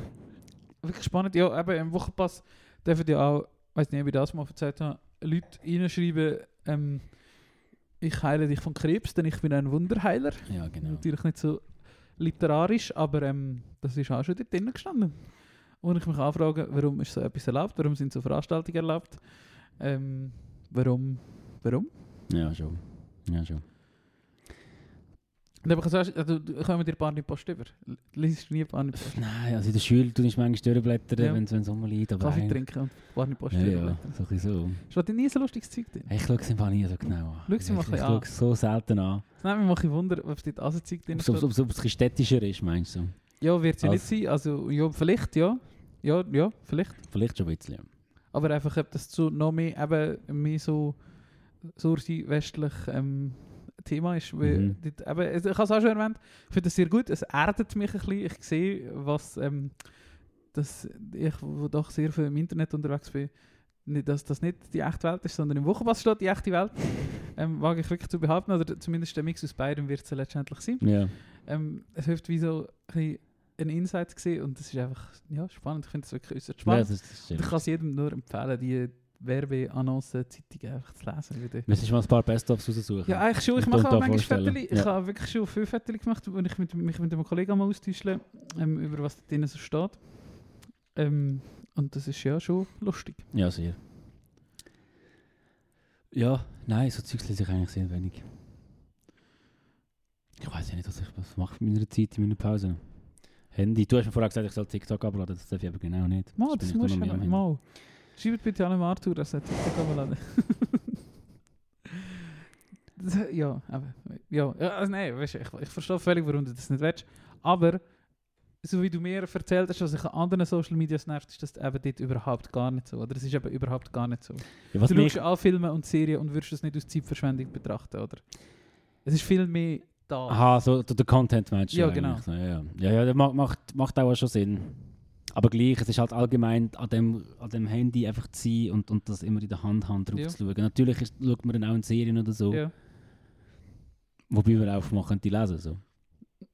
wirklich spannend. Ja, eben im Wochenpass dürfen ja auch, weiß nicht, ob ich das mal erzählt habe, Leute reinschreiben, ähm, ich heile dich von Krebs, denn ich bin ein Wunderheiler. Ja, genau. Natürlich nicht so literarisch, aber ähm, das ist auch schon dort drinnen gestanden. Und ich mich anfrage, warum ist so etwas erlaubt? Warum sind so Veranstaltungen erlaubt? Ähm, warum? Warum? Ja, schon. Ja, schon. Ich gesagt, also, kommen dir Barney Post über? Liest du nie Barney Post? Nein, also in der Schule tust du manchmal durchblättern, Ja. wenn es rumliegt. Aber Kaffee trinken und Barney Post Ja, ja, überblättern. so ein bisschen so. Steht dir nie so lustiges Zeug drin? Ich schaue es einfach nie so genau an. Schau mal ich ein ich an. es so selten an. Das nimmt mich mal ein bisschen Wunder, ob es dort Asenzeug drin es steht. ob es- es ein städtischer ist, meinst du? Ja, wird sie nicht Als- sein. Also, ja, vielleicht, ja. Ja, ja, vielleicht. Vielleicht schon ein bisschen. Aber einfach, ob das so noch mehr, eben, mehr so sursi-westlich ähm, Thema ist. Weil Mhm. dort, eben, ich habe es auch schon erwähnt, ich finde das sehr gut. Es erdet mich ein bisschen. Ich sehe, was ähm, dass ich, wo doch sehr viel im Internet unterwegs bin, nicht, dass das nicht die echte Welt ist, sondern im Wochenpass steht die echte Welt. ähm, wage ich wirklich zu behaupten, oder zumindest der Mix aus beidem wird es letztendlich sein. Ja. Ähm, es hilft wie so ein, bisschen ein Insight gesehen und das ist einfach ja, spannend. Ich finde es wirklich äußerst Ja, spannend. das, das ich kann es jedem nur empfehlen, die Werbeannoncen, Zeitungen einfach zu lesen. Wieder. Müsstest mal ein paar Best-ofs raussuchen? Ja, eigentlich schon. Ich mache auch manchmal. Fotos. Ich Ja. habe wirklich schon viele Fotos gemacht, wo ich mit, mich mit einem Kollegen mal austauschen, ähm, über was da drinnen so steht. Ähm, und das ist ja schon lustig. Ja, sehr. Ja, nein, so Zeugs lese ich eigentlich sehr wenig. Ich weiß ja nicht, was ich was mache mit meiner Zeit, in meiner Pause. Handy. Du hast mir vorher gesagt, ich soll TikTok abladen, das darf ich aber genau nicht. Mal, bin das musst du mal. Schreibt bitte alle mal Arthur, dass er TikTok abladen. Das- ja, aber, ja, ja, also nein, weißt du, ich, ich verstehe völlig, warum du das nicht willst. Aber, so wie du mir erzählt hast, was ich an anderen Social Medias nervt, ist das eben dort überhaupt gar nicht so. Oder es ist eben überhaupt gar nicht so. Ja, was du schaust alle Filme und Serien und würdest es nicht als Zeitverschwendung betrachten, oder? Es ist viel mehr da. aha, so der Content meinst du Ja, genau. So, ja, ja. ja, ja, das macht, macht, auch schon Sinn. Aber gleich, es ist halt allgemein an dem, an dem Handy einfach zu sein und, und das immer in der Hand haben, drauf Ja. zu schauen. Natürlich ist, schaut man dann auch in Serien oder so, Ja, wobei wir auch mal könnte lesen so.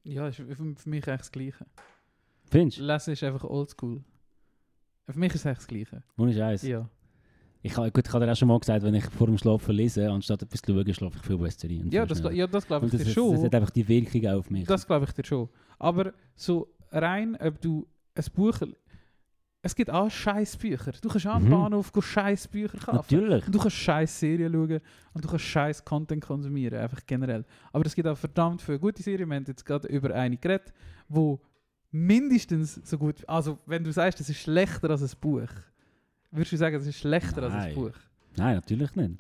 ja ist für, mich eigentlich das Gleiche. Findest du? Lesen ist einfach oldschool. Für mich ist es eigentlich das Gleiche. Ohne Scheiß. Ja. Ich, ha- gut, ich habe dir auch schon mal gesagt, wenn ich vor dem Schlafen lese, anstatt etwas zu schauen, schlafe ich viel besser ein. und Ja, das, ja, das glaube ich das, dir das, schon. das hat einfach die Wirkung auf mich. Das glaube ich dir schon. Aber so rein, ob du ein Buch. Es gibt auch Scheißbücher. Du kannst am Mhm. Bahnhof Scheißbücher kaufen. Natürlich. Und du kannst scheiß Serien schauen und du kannst scheiß Content konsumieren, einfach generell. Aber es gibt auch verdammt viele gute Serien. Wir haben jetzt gerade über eine geredet, wo mindestens so gut. Also, wenn du sagst, es ist schlechter als ein Buch, würdest du sagen, es ist schlechter als ein Nein. Buch? Nein, natürlich nicht.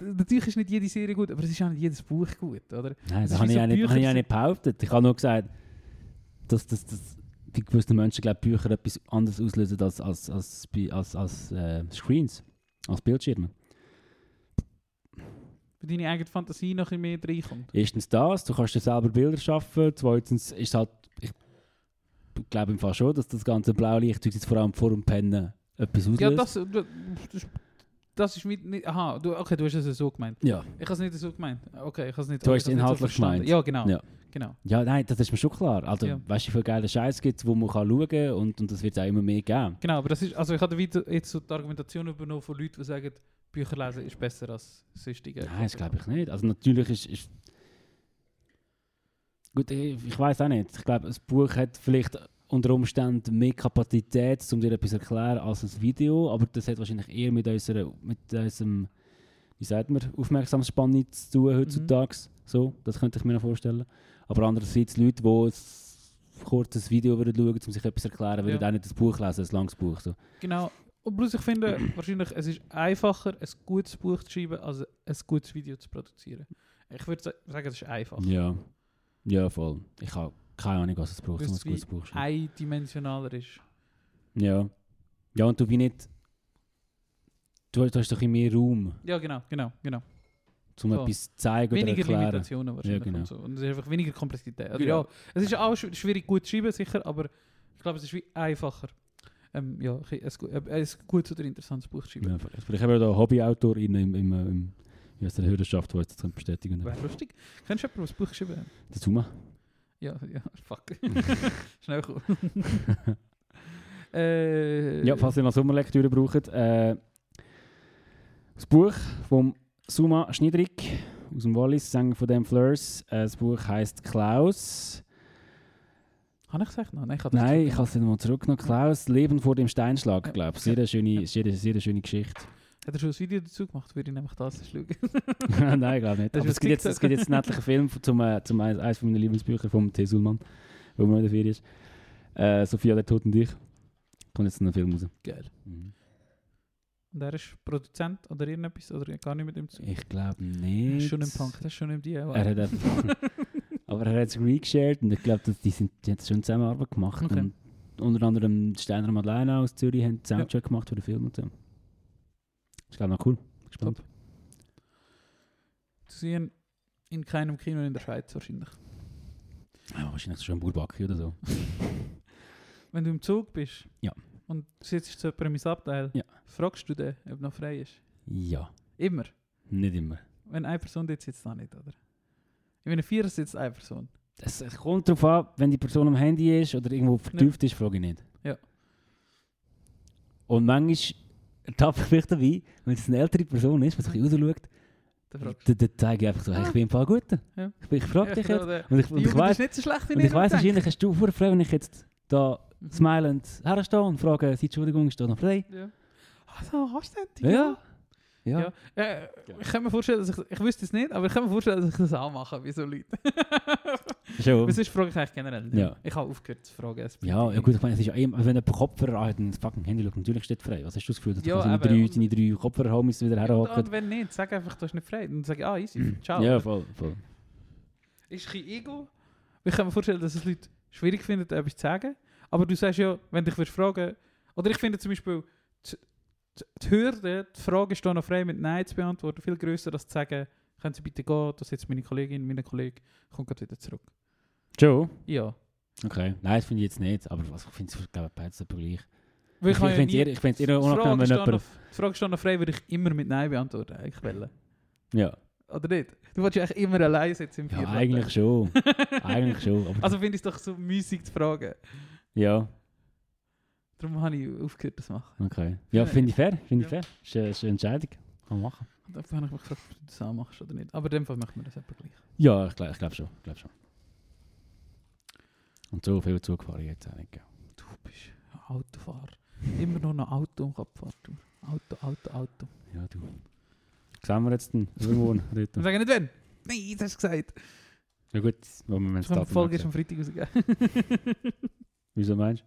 Natürlich ist nicht jede Serie gut, aber es ist auch nicht jedes Buch gut, oder? Nein, das ist habe ich, so auch nicht, habe ich auch nicht behauptet. Ich habe nur gesagt, dass, dass, dass bei gewissen Menschen glaub, Bücher etwas anderes auslösen als, als, als, bei- als, als äh, Screens, als Bildschirme. Für deine eigene Fantasie noch ein mehr reinkommt. Erstens das, du kannst dir selber Bilder schaffen. Zweitens ist halt, ich glaube im Fall schon, dass das ganze Blaulicht vor allem vor dem Pennen etwas auslöst. Ja, das, das, das, ist mit, nicht... Aha, du, okay, du hast es so gemeint. ja. Ich habe es nicht so gemeint. Okay, ich habe es nicht... Du hast es inhaltlich verstanden. gemeint. Ja, genau. Ja. genau. Ja, nein, das ist mir schon klar. Also, Ja. weißt du, wie viel geile Scheiß gibt wo man kann schauen kann und, und das wird es auch immer mehr geben. Genau, aber das ist... Also ich habe jetzt so die Argumentation übernommen von Leuten, die sagen, Bücher lesen ist besser als sonstige. Nein, das glaube ich nicht. Also natürlich ist... ist Gut, ich, ich weiß auch nicht. Ich glaube, ein Buch hat vielleicht unter Umständen mehr Kapazität, um dir etwas zu erklären, als ein Video. Aber das hat wahrscheinlich eher mit, unserer, mit unserem, wie sagt man, Aufmerksamsspanne zu tun heutzutage. So, das könnte ich mir noch vorstellen. Aber andererseits Leute, die ein kurzes Video würden schauen, um sich etwas zu erklären, würden Ja. auch nicht das Buch lesen, ein langes Buch. So. Genau. Und plus ich finde, wahrscheinlich, es ist einfacher, ein gutes Buch zu schreiben, als ein gutes Video zu produzieren. Ich würde sa- sagen, es ist einfacher. Ja. Ja, voll. Ich habe keine Ahnung, was es braucht, um ein es gutes Buch zu schreiben. Eindimensionaler ist. Ja. Ja, und du wie nicht. Du, hast- du hast doch ein bisschen mehr Raum, Ja, genau, genau, genau. um Voll. etwas zu zeigen oder Weniger erklären. Limitationen wahrscheinlich. genau. und, so. und es ist einfach weniger Komplexität. Also, Genau. ja, es ist auch schw- schwierig gut zu schreiben, sicher, aber ich glaube, es ist wie einfacher, ähm, ja, ein, äh, ein gutes oder interessantes Buch zu schreiben. Ja, vielleicht haben wir da Hobbyautor in, im, im, im, wie heißt der Hörerschaft, die uns das bestätigen können. Wäre lustig. Kennst du jemanden, der ein Buch geschrieben hat? Der Zuma. Ja, ja, fuck. Schnell kommen. äh, Ja, falls ihr noch Sommerlektüre braucht. Äh, das Buch vom Suma Schniedrig aus dem Wallis, Sänger von dem Fleurs. Äh, das Buch heißt Klaus. Habe ich gesagt noch? Nein, ich habe das Nein, ich zurückgenommen. habe es nicht mal zurückgenommen. Klaus, Leben vor dem Steinschlag, glaube ich. Sehr schöne, sehr, sehr schöne Geschichte. Hat er schon ein Video dazu gemacht? Würde ich nämlich das schauen. Nein, glaube nicht. Aber es gibt, jetzt, es gibt jetzt einen nettlichen Film zum, äh, zum eines eines meiner Lieblingsbücher vom T. Sulman, wo man in der Ferien ist. Äh, Sophia, der Tod und ich. Kommt jetzt ein Film raus. Geil. Mhm. Und er ist Produzent oder irgendetwas? Oder gar nicht mit ihm zu Ich glaube nicht. ist schon im Punk, das ist schon im DIY. Er hat einfach, aber er hat es geshared und ich glaube, dass die, sind, die haben schon Zusammenarbeit gemacht. Okay. Und unter anderem Steiner Madeleine aus Zürich haben Soundtrack gemacht für den Film und so. Ich glaube noch cool. Gespannt. Zu sehen in keinem Kino in der Schweiz wahrscheinlich. Ja, wahrscheinlich schon ein Burbacki oder so. Wenn du im Zug bist Ja. und du sitzt zu jemandem ins Abteil, Ja. fragst du den, ob noch frei ist? Ja, Immer. nicht immer. Wenn eine Person dort sitzt, dann nicht, oder? In einem Vierer sitzt eine Person. Es es kommt darauf an, wenn die Person am Handy ist oder irgendwo vertieft ist, frage ich nicht. Ja. Und manchmal ich mich dabei, wenn es eine ältere Person ist, die sich rausschaut, Dann dann, zeige ich einfach so, hey, ich bin ein paar Gute. Ja. Ich, ich frage du. dich Ja, jetzt. Und ich, Die und ich weiß, nicht so schlecht, wie und ich denkt. wahrscheinlich hast du vorher frei, wenn ich jetzt da Mhm. smilend herstehe und frage, «Sie, Entschuldigung, ist da noch frei? Ja. Also, hast du denn? Ja. Ja. Ja. Äh, ich kann mir vorstellen, dass ich, ich wüsste es nicht, aber ich kann mir vorstellen, dass ich das auch mache, wie so Leute. Schon. Aber sonst frage ich eigentlich generell nicht. Ja. Ich habe aufgehört zu fragen. Ja, ja gut, ich meine, es ist ja immer, wenn jemand Kopfhörer hat und das fucking Handy schaut, natürlich steht frei. Was hast du das Gefühl, dass Ja, du aber- drei, seine drei Kopfhörer haben müssen wieder Ja, herhocken? und wenn nicht, sag einfach, du hast nicht frei. Dann sage ich, ah, easy, ciao. Mhm. Ja, voll, voll. Ist ein bisschen Ego. Ich kann mir vorstellen, dass es Leute schwierig finden, etwas zu sagen. Aber du sagst ja, wenn dich würdest fragen, oder ich finde zum Beispiel, die, Hürde, die Frage ist da noch frei mit Nein zu beantworten, viel grösser als zu sagen, können Sie bitte gehen, das ist jetzt meine Kollegin, meine Kollege, kommt gerade wieder zurück. Joe? Ja. Okay. Nein, das finde ich jetzt nicht, aber was, ich finde es, glaube ich, beides gleich. Weil Ich, ich finde es nie- eher, unangenehm, wenn da jemand... noch- die Frage da noch frei, würde ich immer mit Nein beantworten, eigentlich wollen. Ja, Oder nicht? Du ja eigentlich immer allein sitzen im ja Viertel. eigentlich schon. eigentlich schon. Also finde ich es doch so müßig zu fragen. ja, Darum habe ich aufgehört, das zu machen. okay. Ja, finde ich fair, finde ich Ja. fair. Ist, äh, ist eine Entscheidung. Kann man machen. Und dann habe ich mich gefragt, ob du das auch machst oder nicht. Aber in dem Fall machen wir das etwa gleich. Ja, ich glaube ich glaub schon. Ich glaub schon. Und so viel Zug fahre ich jetzt auch nicht. Du bist ein Autofahrer. Immer noch ein Auto Kopf. Du. Auto, Auto, Auto. Ja, du. Sehen wir jetzt den irgendwo Wir dort? sagen nicht wenn. Nein, das hast du gesagt. Ja gut, wo wir Die es Folge ist am Freitag rausgegeben. Wieso meinst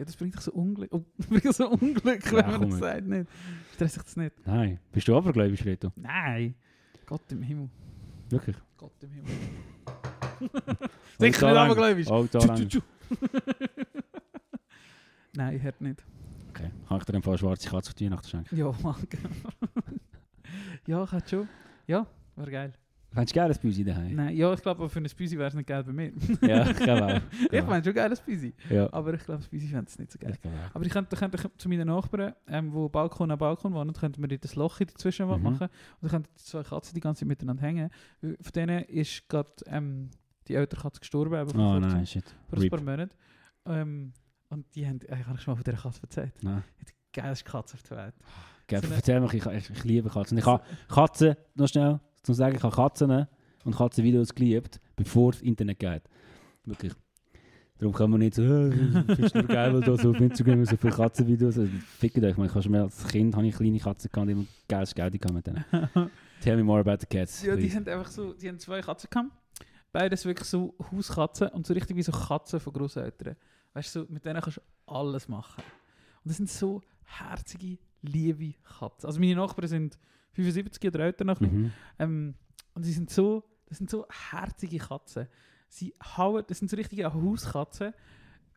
ja, das bringt dich so Unglück. Oh, bringt so Unglück, wenn man das sagt. Nicht. Stress dich das nicht. Nein. Bist du abergläubisch, Reto? Nein. Gott im Himmel. Wirklich? Gott im Himmel. Sicher nicht abergläubisch. Oh, da. Nein, hört nicht. Okay. Kann ich dir ein paar schwarze Katze auf die Weihnachten schenken? Ja, Mann. ja, ich hätte schon. Ja, wäre geil. Fändest du geil, ein Büsi daheim? Nein, ja, ich glaube, für ein Büsi wäre es nicht geil bei mir. Ja, auch. ich meine schon geil, ein Büsi. Ja. Aber ich glaube, das Büsi fände es nicht so geil. Ich. Aber ich könnte, könnte zu meinen Nachbarn, ähm, wo Balkon an Balkon wohnen, könnten wir dort ein Loch in die Zwischenwand Mhm. machen. Und dann könnten die zwei Katzen die ganze Zeit miteinander hängen. Von denen ist gerade ähm, die ältere Katze gestorben, Oh kurzem, nein, shit. vor ein paar Monaten. Ähm, und die haben, ich habe schon mal von dieser Katze erzählt. Nein. Die geilste Katze auf der Welt. Gell, So erzähl mir, ich, ich, ich liebe Katzen. Ich habe Katzen, noch schnell, zu sagen, ich habe Katzen und Katzenvideos geliebt, bevor das Internet geht. Wirklich. Darum kann man nicht so, äh, findest du geil, weil da so auf Instagram so viele Katzenvideos. Also, fickt euch, ich schon mal als Kind habe ich kleine Katzen gehabt, die immer geiles Geld gehabt mit denen. Tell me more about the cats. Ja, die please. haben einfach so, die haben zwei Katzen gehabt. Beides wirklich so Hauskatzen und so richtig wie so Katzen von Großeltern. Weißt du, so, mit denen kannst du alles machen. Und das sind so herzige, liebe Katzen. Also meine Nachbarn sind 75 oder älter noch. Mhm. Ähm, und sie sind so, das sind so herzige Katzen. Sie hauen, das sind so richtige Hauskatzen.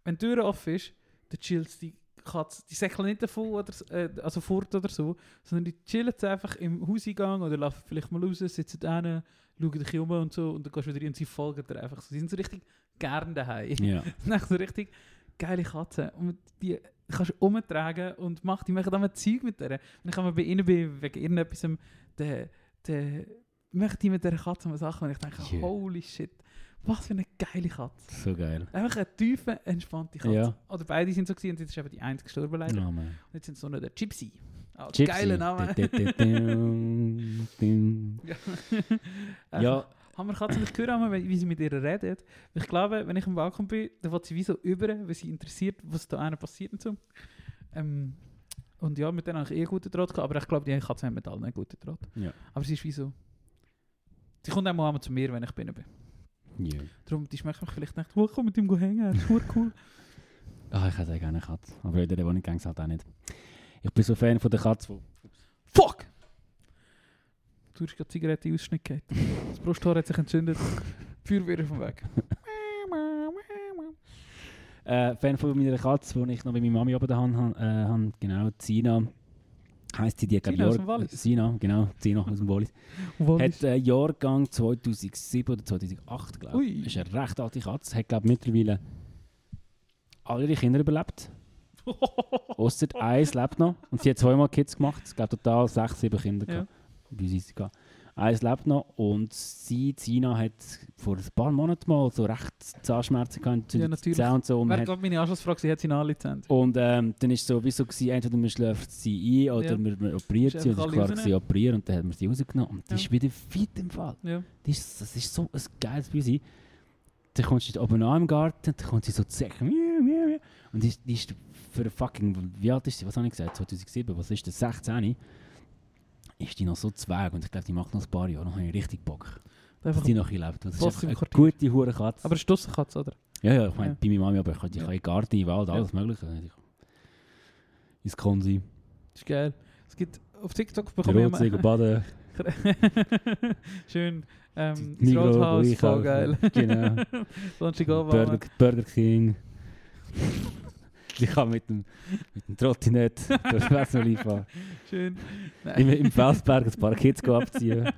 Wenn die Tür offen ist, dann chillt die Katze, die säckeln nicht davon oder, äh, also fort oder so, sondern die chillen einfach im Hauseingang oder laufen vielleicht mal raus, sitzen da schauen dich um und so und dann gehst du wieder und sie folgen dir einfach so. Sie sind so richtig gern daheim. Ja. Das sind so richtig geile Katzen. Und die kannst umtragen und mach, die machen dann Zeug mit der. Wenn ich einmal bei ihnen bin, wegen irgendetwas, dann, dann machen die mit dieser Katze mal Sachen, und ich denke, Ja. holy shit, was für eine geile Katze. So geil. Einfach eine tiefe, entspannte Katze. Ja. Oder beide sind so gewesen, und jetzt ist eben die eine gestorben leider. Oh. Und jetzt sind so noch der Gypsy. Oh, Gypsy. Geiler Name. Ja, Haben wir Katzen nicht gehört, wie sie mit ihr reden? Ich glaube, wenn ich am Balkon bin, dann wird sie wie so über, weil sie interessiert, was da einer passiert und so. Ähm, und ja, mit denen habe ich eh guten Draht gehabt, aber ich glaube, die Katzen haben mit allen einen guten Draht. Ja. Aber sie ist wie so... Sie kommt auch mal zu mir, wenn ich bin. ja. Darum, die schmeckt mich vielleicht nicht, oh, komm mit ihm hängen, das ist verdammt cool. Ah, ich hätte gerne eine Katze. Aber in der ging es halt auch nicht. Ich bin so Fan von der Katze, wo Fuck! Du hast gerade Zigarette in Ausschnitt gehabt. Das Brusthaar hat sich entzündet. Die Feuerwehr vom Weg. Äh, Fan von meiner Katze, die ich noch bei meiner Mami oben da habe, äh, habe genau, Zina. Heisst sie, die Zina aus dem Wallis? Sina, genau, Zina aus dem Wallis. Hat äh, Jahrgang 2007 oder 2008, glaube Ui. ich. Ist eine recht alte Katze. Hat, glaube ich, mittlerweile alle ihre Kinder überlebt. Ausser eins lebt noch. Und sie hat zweimal Kids gemacht. Es gab total sechs, sieben Kinder. Ja. gehabt. Gehabt. Eins lebt noch. Und sie, Zina, hat vor ein paar Monaten mal so recht Zahnschmerzen gehabt. Ja, natürlich. Zähne Und so. Und, Wäre hat, meine Anschlussfrage, sie hat sie Lizenz. und ähm, dann war es so, wie so gewesen, entweder man schläft sie ein oder Ja. man, man operiert sie. Und es war sie operieren. Und dann hat man sie rausgenommen. Und die Ja. ist wieder fit im Fall. Ja. Die ist, das ist so ein geiles Büsi. Dann kommt sie oben an im Garten, dann kommt sie so zu und die, ist- die ist für fucking, wie alt ist sie, was habe ich gesagt, 2007, was ist das, 16? Ist die noch so zweig und ich glaube, die macht noch ein paar Jahre, dann habe ich richtig Bock, dass die noch bisschen lebt. Das ist einfach eine gute Hurenkatze. aber eine Stussenkatze, oder? ja, ja, ich meine, Ja. bei meiner Mami, aber ich kann, Ja. in Garten, in Wald, Ja. alles mögliche. Ich- Ins Konsi, Das ist geil. Es gibt auf TikTok bekomme ich Rotsee, baden, Schön. Ähm, Migros, Rathaus, voll geil. Genau. Burger, Burger King. Ich kann mit dem, mit dem Trottinett durch Wessenli fahren. Schön. Im, Im Felsberg ein paar Kids abziehen.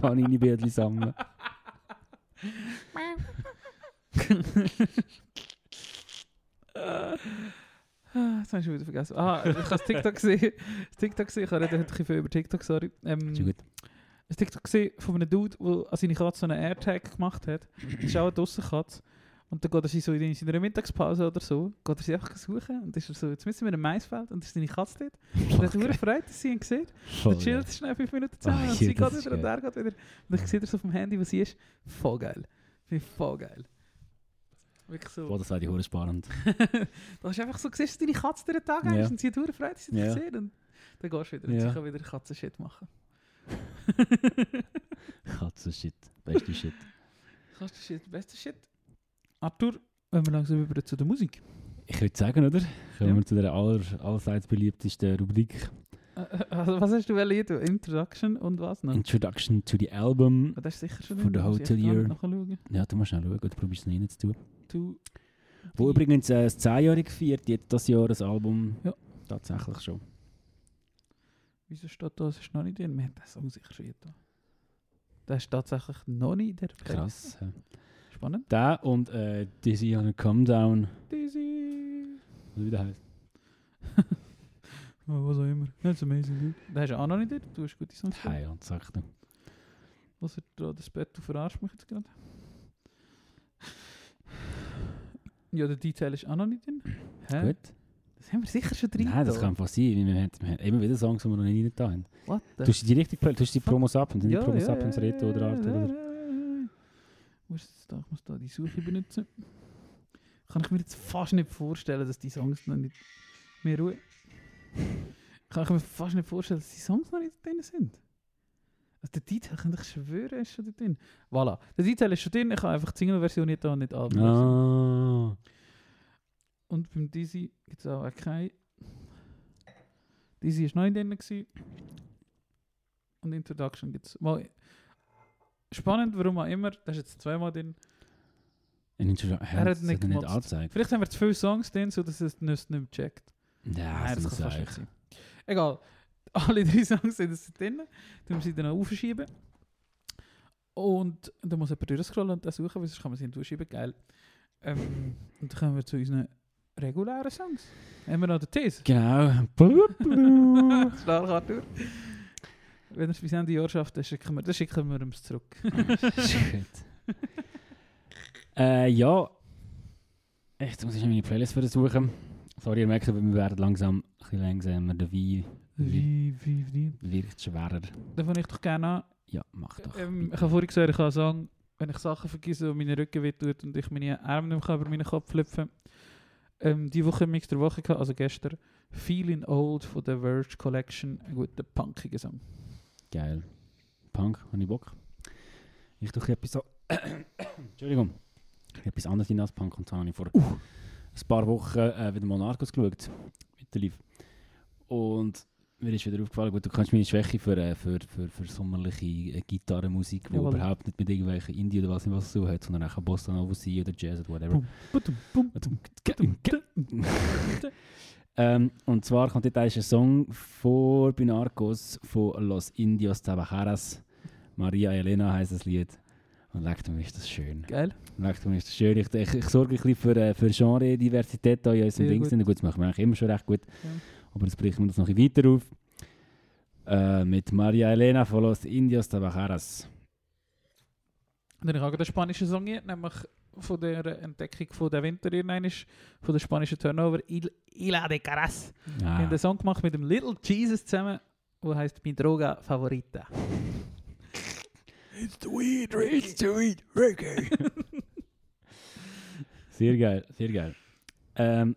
Panini-Bildchen sammeln. Jetzt habe ich schon wieder vergessen. Ah, ich habe das TikTok gesehen. Das TikTok gesehen. Ich rede heute ein bisschen viel über TikTok, sorry. Ähm, Ist gut. ein TikTok gesehen von einem Dude, der an seine Katze so einen AirTag gemacht hat. Das ist auch eine Dussenkatze. Und dann geht er so in seiner Mittagspause oder so, geht er sie einfach suchen und ist er so, jetzt müssen wir in Maisfeld und ist seine Katze dort. Und er hat Okay. Freude, dass sie ihn sieht. Voll Dann chillt schnell fünf Minuten Oh, zusammen und ja, sie geht wieder und er geht wieder. Und ich sehe das auf dem Handy, wo sie ist. Voll geil. Finde ich voll geil. Wirklich so. Boah, das wäre die Hure spannend. Da ist einfach so, siehst du deine Katze den Tag Ja. und sie hat hure Freude, dass sie dich Ja. sieht. Und dann gehst du wieder und Ja. sie kann wieder Katzen-Shit machen. Katze-Shit. Beste Shit. Katzen-Shit, beste Shit. Arthur, wenn wir langsam über zu der Musik. Ich würde sagen, oder? Kommen Ja. wir zu der aller, allerseits beliebtesten Rubrik. Äh, äh, also, was hast du wollen? Introduction und was noch? Introduction to the Album. Ah, das ist sicher schon For the nicht nachschauen. Ja, du musst schnell schauen, du probierst es noch nicht zu tun. Du, Wo übrigens äh, das 10-Jährige feiert, jetzt das Jahr das Album. Ja. Tatsächlich schon. Wieso steht da, es ist noch nicht drin? Wir haben das auch sicher schon da. Der ist tatsächlich noch nicht der Krass. ja. Spannend. Der und äh, Dizzy on a Come Down. Dizzy. Wie der heißt. Oh, was auch immer. That's amazing, dude. Der hast du auch noch nicht dort. Du hast gute Songs. Hey, und sag du. Was er da das Bett, du verarscht mich jetzt gerade. Ja, der Detail ist auch noch nicht drin. Hä? Gut. Das haben wir sicher schon drin. Nein, das da. kann einfach sein. Wir haben, wir haben immer wieder Songs, die wir noch nicht rein da haben. What the Du hast die richtig du hast die Promos ab und dann die Ja, Promos ja, ab ins ja, Reto oder ja, Art ja, oder. Wo ist das da? Ich muss da die Suche benutzen. Kann ich mir jetzt fast nicht vorstellen, dass die Songs noch nicht mehr Ruhe. Kann ich mir fast nicht vorstellen, dass die Songs noch nicht drin sind. Also der Detail könnte ich schwören, ist schon da drin. Voilà. Der Detail ist schon drin, ich habe einfach die Single-Version nicht da und nicht Album-Version. Ah. Und beim Dizzy gibt es auch keine. Dizzy war noch nicht drin. Gewesen. Und Introduction gibt es. Spannend, warum auch immer. Das ist jetzt zweimal drin. Er hat nicht nicht angezeigt. Vielleicht haben wir zu viele Songs drin, sodass es nicht mehr checkt. Ja, Nein, das das kann fast nicht sein. Egal. Alle drei Songs sind drin. Dann müssen wir sie dann auch aufschieben. Und dann muss jemand durchscrollen und das suchen, weil sonst kann man sie nicht durchschieben. Geil. Ähm, und dann kommen wir zu unseren regulären Songs. Haben wir noch den These? Genau. Stark Arthur. Wenn er es bis Ende Jahr schafft, dann schicken wir, dann schicken wir ihm es zurück. Shit. äh, ja. Jetzt muss ich meine Playlist für suchen. Sorry, ihr merkt, wir werden langsam ein bisschen langsamer. Der Wein Wie, wie, wie? wirkt schwerer. Da fange ich doch gerne an. Ja, mach doch. Ähm, ich habe vorhin gesagt, ich kann sagen, wenn ich Sachen vergesse und meine Rücken wehtut und ich meine Arme nicht mehr über meinen Kopf flüpfen ähm, Die Woche Mix der Woche gehabt, also gestern, Feeling Old von der Verge Collection, ein guter punkiger Song. Geil. Punk, habe ich Bock. Ich tue etwas so. Entschuldigung. Etwas anderes in als Punk und zwar habe ich vor ein paar Wochen äh, wieder mal Narcos geschaut. Mit der Liv. Und mir ist wieder aufgefallen, gut, du kannst meine Schwäche für, äh, für, für, für sommerliche äh, Gitarrenmusik, die überhaupt nicht mit irgendwelchen Indie oder was was so hat, sondern auch Bossa Nova sein oder Jazz oder whatever. Ähm, und zwar kommt dort ein Song vor bei Narcos von Los Indios Tabajaras. Maria Elena heisst das Lied. Und leckt mir, ist das schön. Geil. Leckt mir, ist das schön. Ich, ich, ich sorge ein bisschen für, äh, für Genre-Diversität hier in unserem Ding. gut. Gut. das machen wir eigentlich immer schon recht gut. Ja. Aber jetzt brechen wir das noch ein bisschen weiter auf. Äh, mit Maria Elena von Los Indios Tabajaras. Und dann habe ich den spanischen Song hier, nämlich von der Entdeckung von der Winter irgendwann von der spanischen Turnover Il Ila de Caras. Wir Ah. haben den Song gemacht mit dem Little Jesus zusammen, der heißt Mi Droga Favorita. It's the weed, it's the weed, reggae. sehr geil, sehr geil. Ähm,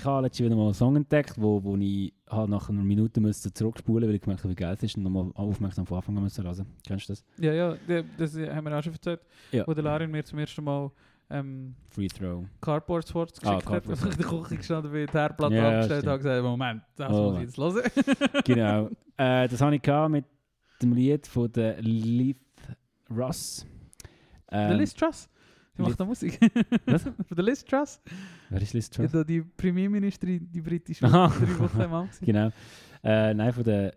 ich habe letztens wieder mal einen Song entdeckt, wo, wo ich halt nach einer Minute müsste zurückspulen weil ich gemerkt habe, wie geil es ist und nochmal aufmerksam von Anfang an müssen hören. Kennst du das? Ja, ja, das haben wir auch schon erzählt. Ja. Wo der Larin mir zum ersten Mal ähm, Free Throw. Cardboard Sports Ah, geschickt hat, Cardboard wo ich in der Küche gestanden bin, die Herdplatte Ja, abgestellt habe und gesagt, Moment, das Oh, muss ich jetzt hören. genau. Äh, das habe ich mit dem Lied von der Leith. Der Ähm, Liz Truss, die Liz- macht da Musik. Was? Von der Liz Truss, Wer ist Liz ja, Truss? da die Premierministerin, die Amt. gewesen. Genau. Äh, nein, von der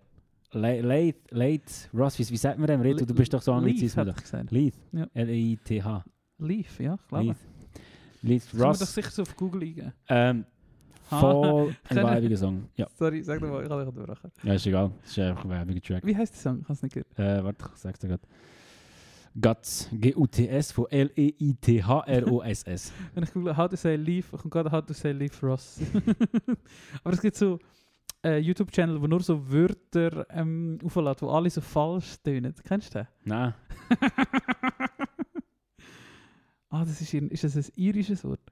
Le- Leith, Leith Ross. Wie, wie sagt man dem? Reto, du bist doch so Anglizismus. ich gesagt. Leith. Ja. L-E-I-T-H. Leaf, ja, ich glaube. Leith. Leith Das kann man doch Ross. sicher so auf Google eingeben. Ähm, voll ein weibiger Song. Ja, Sorry, sag doch mal, ich habe dich unterbrochen. ja, ist egal. Das ist einfach ein weibiger Track. Wie heißt der Song? Ich habe es nicht gehört. Äh, warte, ich sag's dir gerade. Guts. G-U-T-S von L-E-I-T-H-R-O-S-S. Wenn ich google How to say Leaf, kommt gerade How to say Leaf Ross. Aber es gibt so äh, YouTube-Channel, wo nur so Wörter ähm, aufladen, wo alle so falsch tönen. Kennst du den? Nein. Ah, das ist, ist das ein irisches Wort?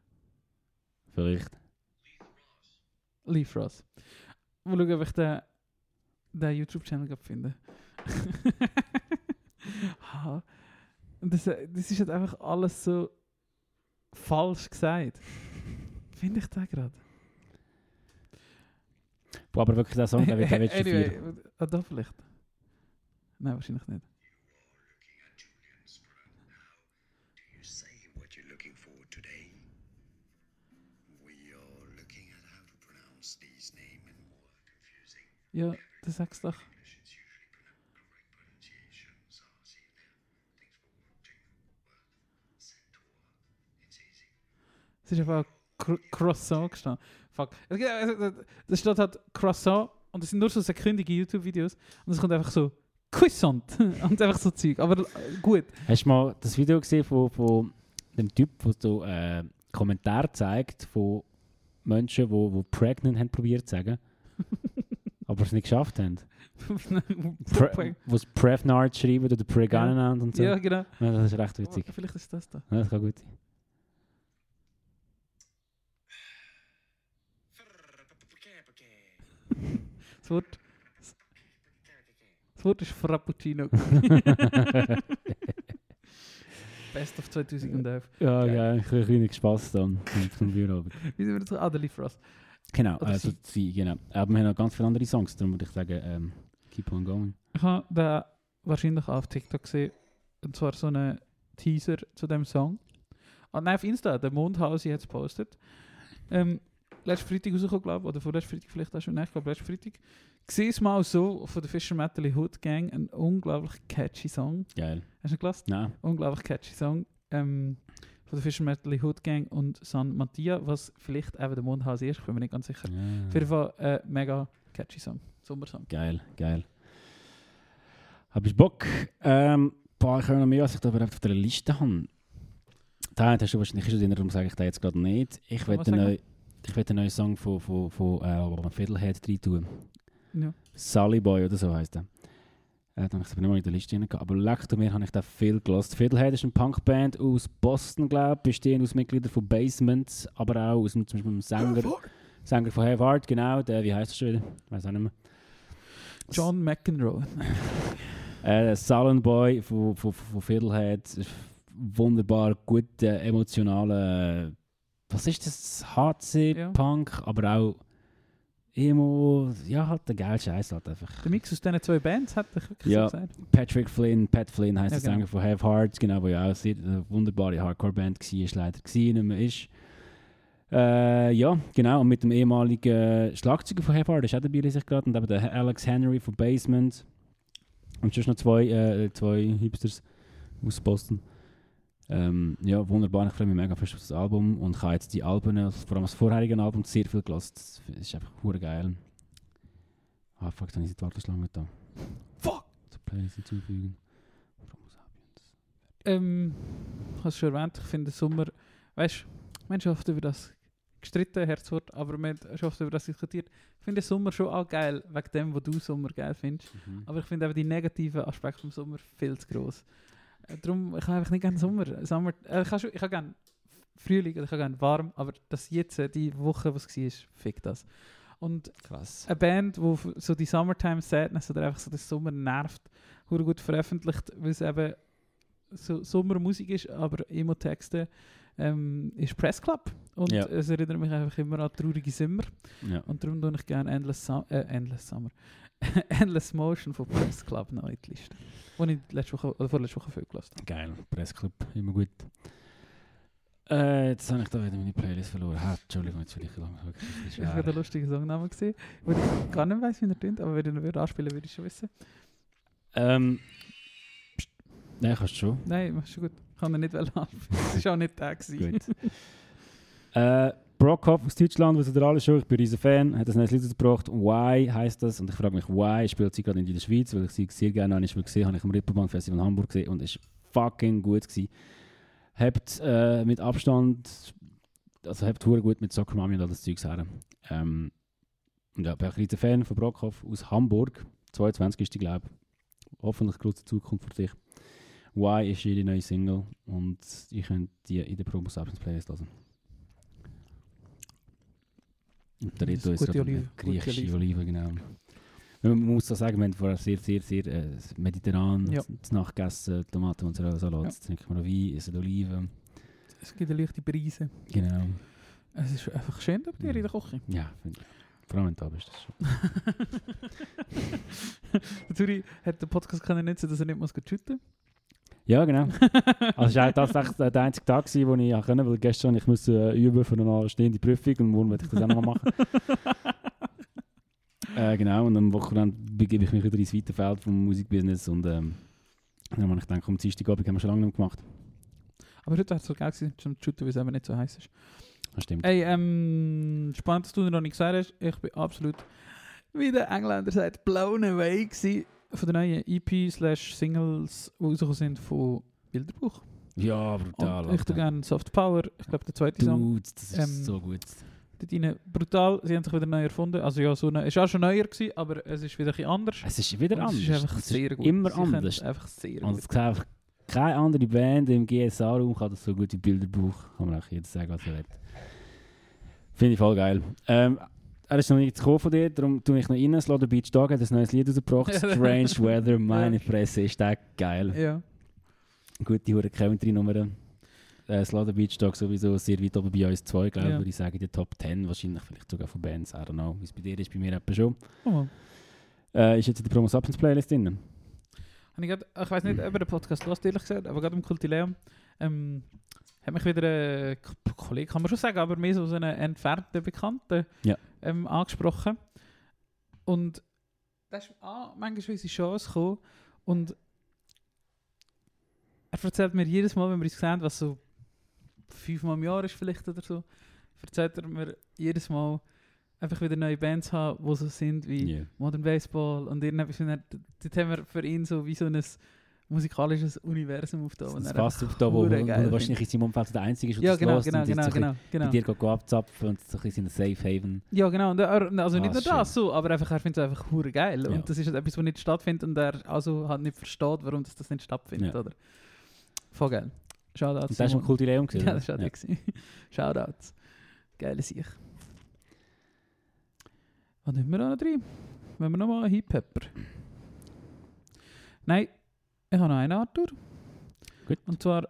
Vielleicht. Leaf Ross. Mal schauen, ob ich den, den YouTube-Channel finde. Und das, äh, das ist halt einfach alles so falsch gesagt. Finde ich da gerade? Boah, aber wirklich der Song, der wird, der schon anyway, ah, da vielleicht. Nein, wahrscheinlich nicht. Do you say what you're Es ist einfach Cro Croissant gestanden. Fuck. Es also, steht halt Croissant und es sind nur so sekündige YouTube-Videos und es kommt einfach so Croissant und einfach so Zeug. Aber gut. Hast du mal das Video gesehen von, von dem Typ, der so äh, Kommentare zeigt von Menschen, die wo, wo pregnant haben probiert zu sagen, aber es nicht geschafft haben? Pre wo es Prevnard schreiben oder Pregnant und so. ja, Ja. genau. das ist recht witzig. Oh, vielleicht ist das da. Ja, das kann gut sein. Wort, das Wort ist Frappuccino. Best of 2011. Ja, Geil. ja, ich habe Spaß dann zum Büroabend. Wie sind wir jetzt? Ah, der. Genau, Oder also sie, genau. Aber wir haben noch ganz viele andere Songs, darum würde ich sagen, ähm, keep on going. Ich habe den wahrscheinlich auch auf TikTok gesehen. Und zwar so einen Teaser zu dem Song. Und nein, auf Insta, der Mondhausi hat es gepostet. Ähm, letzten Freitag rausgekommen, glaube. Oder vorletzten Freitag vielleicht auch schon. Nein, ich glaube, letzten Freitag. Sieh es mal so von der Fisher Metal Hood Gang. Ein unglaublich catchy Song. Geil. Hast du ihn gelassen? Nein, unglaublich catchy Song ähm, von der Fisher Metal Hood Gang und San Mattia, was vielleicht eben der Mondhaus ist, ich bin mir nicht ganz sicher. Auf jeden ja. Fall ein mega catchy Song, Sommersong. Geil, geil. Hab ich Bock? Ähm, ich habe noch mehr, als ich da überhaupt auf der Liste habe. Da hast du wahrscheinlich schon darum sage ich da jetzt gerade nicht. Ich Kann will ich will einen neuen Song von, von, von äh, Fiddlehead rein tun. Ja. Sully Boy oder so heisst er. Äh, dann habe ich es aber nicht mal in der Liste rein Aber leck du mir, habe ich da viel gelost. Fiddlehead ist eine Punkband aus Boston, glaube ich, bestehend aus Mitgliedern von Basement, aber auch aus zum Beispiel dem Sänger, Sänger von Have Heart, genau, der, wie heißt er schon wieder? Ich weiß auch nicht mehr. John McEnroe. Äh, Sullen Boy von, von, von Fiddlehead, wunderbar guter, emotionaler, was ist das? Ja. HC-Punk, aber auch Emo, ja, halt der geile Scheiß halt einfach. Der Mix aus diesen zwei Bands hat ich wirklich Ja. so gesagt. Patrick Flynn, Pat Flynn heisst Ja, der Sänger genau. von Have Heart, genau, wo ja auch sehr, eine wunderbare Hardcore-Band war, ist leider gewesen, nicht mehr ist. Äh, ja, genau, und mit dem ehemaligen Schlagzeuger von Have Heart, ist auch dabei, lese ich gerade, und eben der Alex Henry von Basement. Und sonst noch zwei, äh, zwei Hipsters aus Boston. Ähm, ja, wunderbar, ich freue mich mega fest auf das Album und ich habe jetzt die Alben, also vor allem das vorherige Album, sehr viel gelassen. Das ist einfach hure geil. Ah, fuck, dann ist die Warteschlange da. Fuck! Zur Playlist hinzufügen. Homo sapiens. Ähm, ich habe es schon erwähnt, ich finde den Sommer, weißt du, haben oft über das gestritten, Herzwort, aber wir haben schon oft über das diskutiert. Ich finde Sommer schon auch geil, wegen dem, was du Sommer geil findest. Mhm. Aber ich finde eben die negativen Aspekte vom Sommer viel zu gross. Äh, darum, ich habe einfach nicht gerne Sommer. Sommer äh, ich habe habe gerne Frühling, ich habe gerne warm, aber das jetzt, äh, die Woche, was war, fick das. Und Krass. eine Band, die so die Summertime Sadness oder einfach so den Sommer nervt, hure gut veröffentlicht, weil es eben so Sommermusik ist, aber Emo-Texte, ähm, ist Press Club. Und Ja. es erinnert mich einfach immer an traurige Sommer. Ja. Und darum tue ich gerne Endless, Sum äh, Endless Summer. Endless Motion von Press Club noch in die Liste. Die ich letzte Woche, oder vorletzte Woche viel gelassen habe. Geil, Pressclub, immer gut. Äh, jetzt habe ich da wieder meine Playlist verloren. Ha, Entschuldigung, jetzt will ich lang. Wirklich, das ist Ich habe schwer. einen lustigen Songnamen gesehen, wo ich gar nicht weiss, wie er tönt, aber wenn ich ihn würde anspielen würde, ich schon wissen. Ähm, pst, Nein, kannst du schon. Nein, machst du gut. Kann ihn nicht anspielen. Das war auch nicht der. gewesen. Gut. äh, Brockhoff aus Deutschland, wissen ihr alle schon, ich bin riesen Fan, hat das neues Lied gebracht. Why heisst das? Und ich frage mich, why spielt sie gerade in der Schweiz? Weil ich sie sehr gerne einmal gesehen habe. Ich am Ripperbahn Festival in Hamburg gesehen und es war fucking gut. Gewesen. Habt äh, mit Abstand, also habt hure gut mit Soccer Mami und all das Zeugs her. Ähm, ja, bin ein riesen Fan von Brockhoff aus Hamburg. 22 ist die, glaube ich. Hoffentlich große Zukunft für dich. Why ist ihre neue Single und ihr könnt die in der Promo Sapiens Playlist hören. Und der Rito ist gerade Olive, griechische Olive. Olive, genau. Man muss auch sagen, wir haben vorher sehr, sehr, sehr äh, mediterran Ja. ja. Nacht gegessen, Tomaten und Salat. Ja. Jetzt trinken wir noch Wein, essen Oliven. Es gibt eine leichte Brise. Genau. Es ist einfach schön bei dir in der Küche. Ja, finde ich. Vor allem wenn du da bist. Das schon. Zuri hat den Podcast können nutzen, dass er nicht muss shooten Ja, genau. Also es war tatsächlich der einzige Tag, gewesen, wo ich können, weil gestern ich musste äh, üben für eine anstehende Prüfung und morgen werde ich das auch noch mal machen. äh, genau, und am Wochenende begebe ich mich wieder ins weite Feld vom Musikbusiness und ähm, dann habe ich gedacht, um Dienstagabend haben wir schon lange nicht gemacht. Aber heute wäre es so geil gewesen, zum shooten, weil es eben nicht so heiß ist. Das stimmt. Hey, ähm, spannend, dass du noch nicht gesagt hast. Ich bin absolut, wie der Engländer sagt, blown away gewesen von den neuen EP slash Singles, die rausgekommen sind von Bilderbuch. Ja, brutal. Und ich tue gerne Soft Power. Ich glaube, der zweite Song. Dude, das ist Ähm, so gut. Dort rein, brutal. Sie haben sich wieder neu erfunden. Also ja, so eine, es war auch schon neuer, gewesen, aber es ist wieder ein anders. Es ist wieder Und anders. Es ist einfach Es sehr gut. Immer Sie anders. einfach sehr Und gut. es gibt einfach keine andere Band im GSA-Raum kann das so gut wie Bilderbuch. Kann man auch jetzt sagen, was er will. Finde ich voll geil. Ähm, er ist noch nicht gekommen von dir, darum tue ich noch rein. Slaughter Beach Dog hat ein neues Lied rausgebracht. Strange Weather, meine Fresse, ist der geil. Ja. Gute hure Country-Nummer. Äh, Slaughter Beach Dog sowieso sehr weit oben bei uns zwei, glaube ich, Ja. würde ich sagen, die Top 10, wahrscheinlich vielleicht sogar von Bands, I don't know, wie es bei dir ist, bei mir etwa schon. Oh, Äh, ist jetzt in der Promos Substance Playlist drin? Ich, grad, ich weiß nicht, ob ihr den Podcast hört, ehrlich gesagt, aber gerade im Kultileum ähm, hat mich wieder ein Kollege, kann man schon sagen, aber mehr so einen entfernten Bekannten Ja. Ähm, angesprochen. Und da ist ah, manchmal unsere Chance gekommen und er erzählt mir jedes Mal, wenn wir uns sehen, was so fünfmal im Jahr ist vielleicht oder so, erzählt er mir jedes Mal einfach wieder neue Bands haben, die so sind wie Ja. Modern Baseball und irgendetwas. und Dort haben wir für ihn so wie so ein musikalisches Universum. Das ist er fast einfach auf da, wo, wo, wahrscheinlich in seinem Umfeld der Einzige ist, der Ja, das genau, hört genau, und genau, ein genau, genau. bei dir geht abzapfen und so ein bisschen Safe Haven. Ja, genau. Und er, also Ah, nicht nur schön. das, so, aber einfach, er findet es einfach hure geil. Ja. Und das ist halt etwas, was nicht stattfindet und er also halt nicht versteht, warum das, das nicht stattfindet. Ja. Oder? Voll geil. Shoutout. Und das war Simon. Kultileum gewesen, Ja, das war ja. Shoutouts. Geile Sicht. Was nehmen wir da noch drin? Wenn wir nochmal einen Hip-Pepper. Nein, ich habe noch einen, Arthur. Gut. Und zwar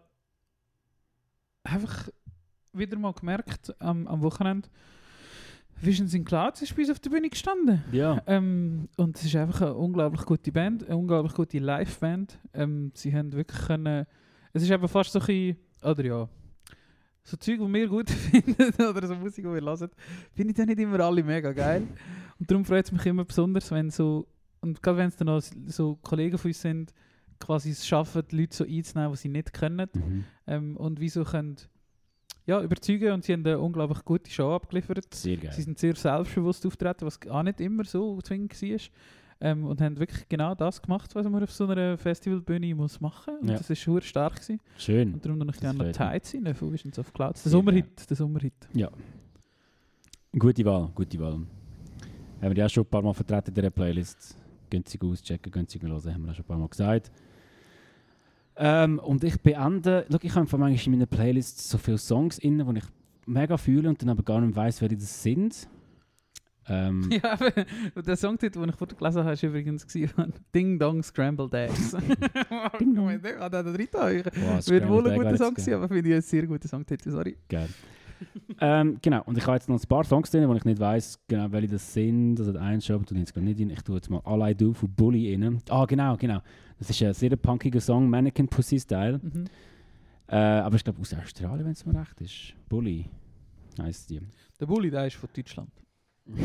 einfach wieder mal gemerkt am, am Wochenende, Visions in Clouds ist bei uns auf der Bühne gestanden. Ja. Ähm, und es ist einfach eine unglaublich gute Band, eine unglaublich gute Live-Band. Ähm, sie haben wirklich können. Es ist eben fast so ein oder ja, so Zeug, die wir gut finden, oder so Musik, die wir hören, finde ich dann nicht immer alle mega geil. Und darum freut es mich immer besonders, wenn so, und gerade wenn es dann auch so Kollegen von uns sind, quasi es schaffen, die Leute so einzunehmen, die sie nicht kennen Mhm. ähm, und wieso können ja, überzeugen und sie haben eine unglaublich gute Show abgeliefert. Sehr Sie geil. sind sehr selbstbewusst auftreten, was auch nicht immer so zwingend war. Ähm, und haben wirklich genau das gemacht, was man auf so einer Festivalbühne muss machen muss. Und Ja. das war schon stark. Gewesen. Schön. Und darum noch gerne noch Tides rein von Visions of Clouds. Der Sehr Sommerhit, der Sommerhit. Gute Wahl, gute Wahl. Haben wir ja schon ein paar Mal vertreten in dieser Playlist. Günstig auschecken, günstig hören, haben wir auch schon ein paar Mal gesagt. Ähm, und ich beende, schau, ich habe einfach manchmal in meiner Playlist so viele Songs in, die ich mega fühle und dann aber gar nicht weiss, wer das sind. Ähm, Ja, aber der Songtitel, den ich vorher gelesen habe, war übrigens gewesen, Ding Dong Scrambled Eggs. Ding Dong. Ich habe da wohl ein guter Song gewesen, aber finde ich ein sehr guter Songtitel, sorry. Geil. ähm, genau, und ich habe jetzt noch ein paar Songs drin, wo ich nicht weiss, genau, welche das sind. Also der eine Shop tue ich jetzt gerade nicht in. Ich tue jetzt mal All I Do von Bully rein. Ah, genau, genau. Das ist ein sehr punkiger Song, Mannequin Pussy Style. Mhm. Äh, aber ich glaube aus Australien, wenn es mir recht ist. Bully heisst die. Der Bulli, der ist von Deutschland.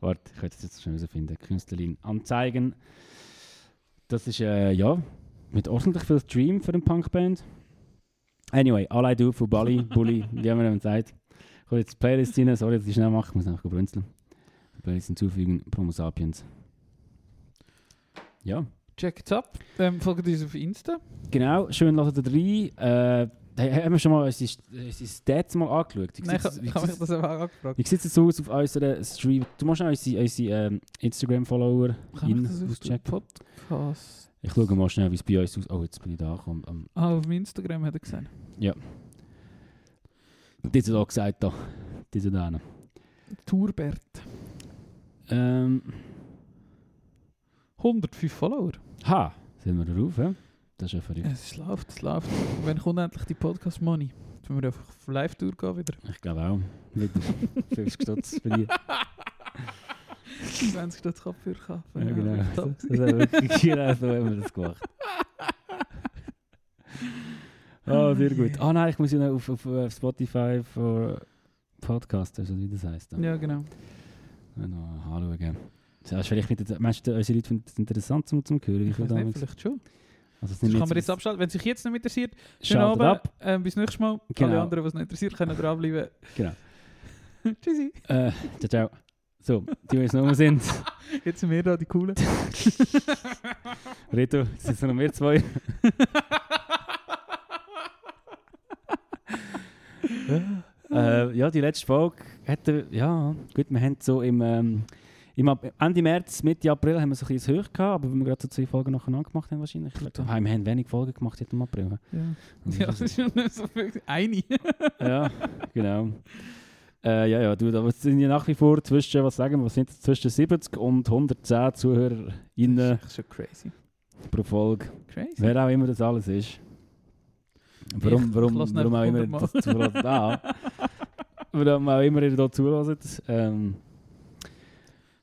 Warte, ich könnte es jetzt schnell herausfinden. Künstlerin anzeigen. Das ist, äh, ja, mit ordentlich viel Stream für eine Punkband. Anyway, All I Do von Bully, Bully, wie haben wir ihm gesagt. Ich habe jetzt die Playlist rein, sorry, dass ich schnell mache, ich muss einfach brünzeln. Die Playlist hinzufügen, Promo Sapiens. Ja, Checkt ab. Ähm, folgt uns auf Insta. genau, schön lasst ihr rein. Äh, hey, haben wir schon mal unsere, Stats mal angeschaut? Wie Nein, sieht's- ich, ich habe mich das auch angefragt. Wie sieht es jetzt aus auf unserer Stream? Du musst auch unsere, unsere ähm, Instagram-Follower ich den auschecken. Podcast? Ich schaue mal schnell, wie es bei uns aussieht. Oh, jetzt bin ich da angekommen. Um, Ah, auf Instagram hat er gesehen. diese da gesagt, da. Diese da. noch. Tourbert. Ähm, 105 Follower. ha, sind wir drauf, hä? Das ist ja verrückt. Es läuft, es läuft. Wenn kommt endlich die Podcast Money? Jetzt müssen wir einfach auf Live-Tour gehen wieder. Ich glaube auch. Wieder 50 Stutz für die. 20 Stutz Kopfhörer kaufen. Ja, genau. Das, das haben wir wirklich genau so haben wir das gemacht. Oh, sehr gut. Ah nein, ich muss ja noch auf, auf, auf Spotify für Podcast, also wie das heisst. Ja, genau. Ja, noch anschauen. Das ist vielleicht mit, meinst du, unsere Leute finden es interessant zum, zum hören? Wie Ich weiß nicht, vielleicht schon. Also es Das kann man jetzt- jetzt abschalten. Wenn sich jetzt nicht mehr interessiert, schönen Abend. ab. Ähm, bis nächstes Mal. Genau. Alle anderen, die es nicht interessiert, können dranbleiben. Genau. Tschüssi. Äh, ciao, ciao. So, die, die jetzt noch rum sind. Jetzt sind wir da, die Coolen. Reto, jetzt sind noch wir zwei. äh, ja, die letzte Folge hätte, ja, gut, wir haben so im, ähm, im Ende März, Mitte April haben wir so ein bisschen Höch gehabt, aber wenn wir gerade so zwei Folgen nacheinander gemacht haben wahrscheinlich. Ich glaub, wir haben wenig Folgen gemacht jetzt im April. Ja. Also ja, das das ist schon nicht so viel. Eine. ja, genau. Äh, ja, ja, du, es sind ja nach wie vor zwischen, was sagen wir, was sind zwischen 70 und 110 ZuhörerInnen Das ist schon crazy. pro Folge. Crazy. Wer auch immer das alles ist. Warum, warum, lass warum auch immer hundertmal. das zulässt. Ah, warum auch immer ihr da zulässt. Ähm,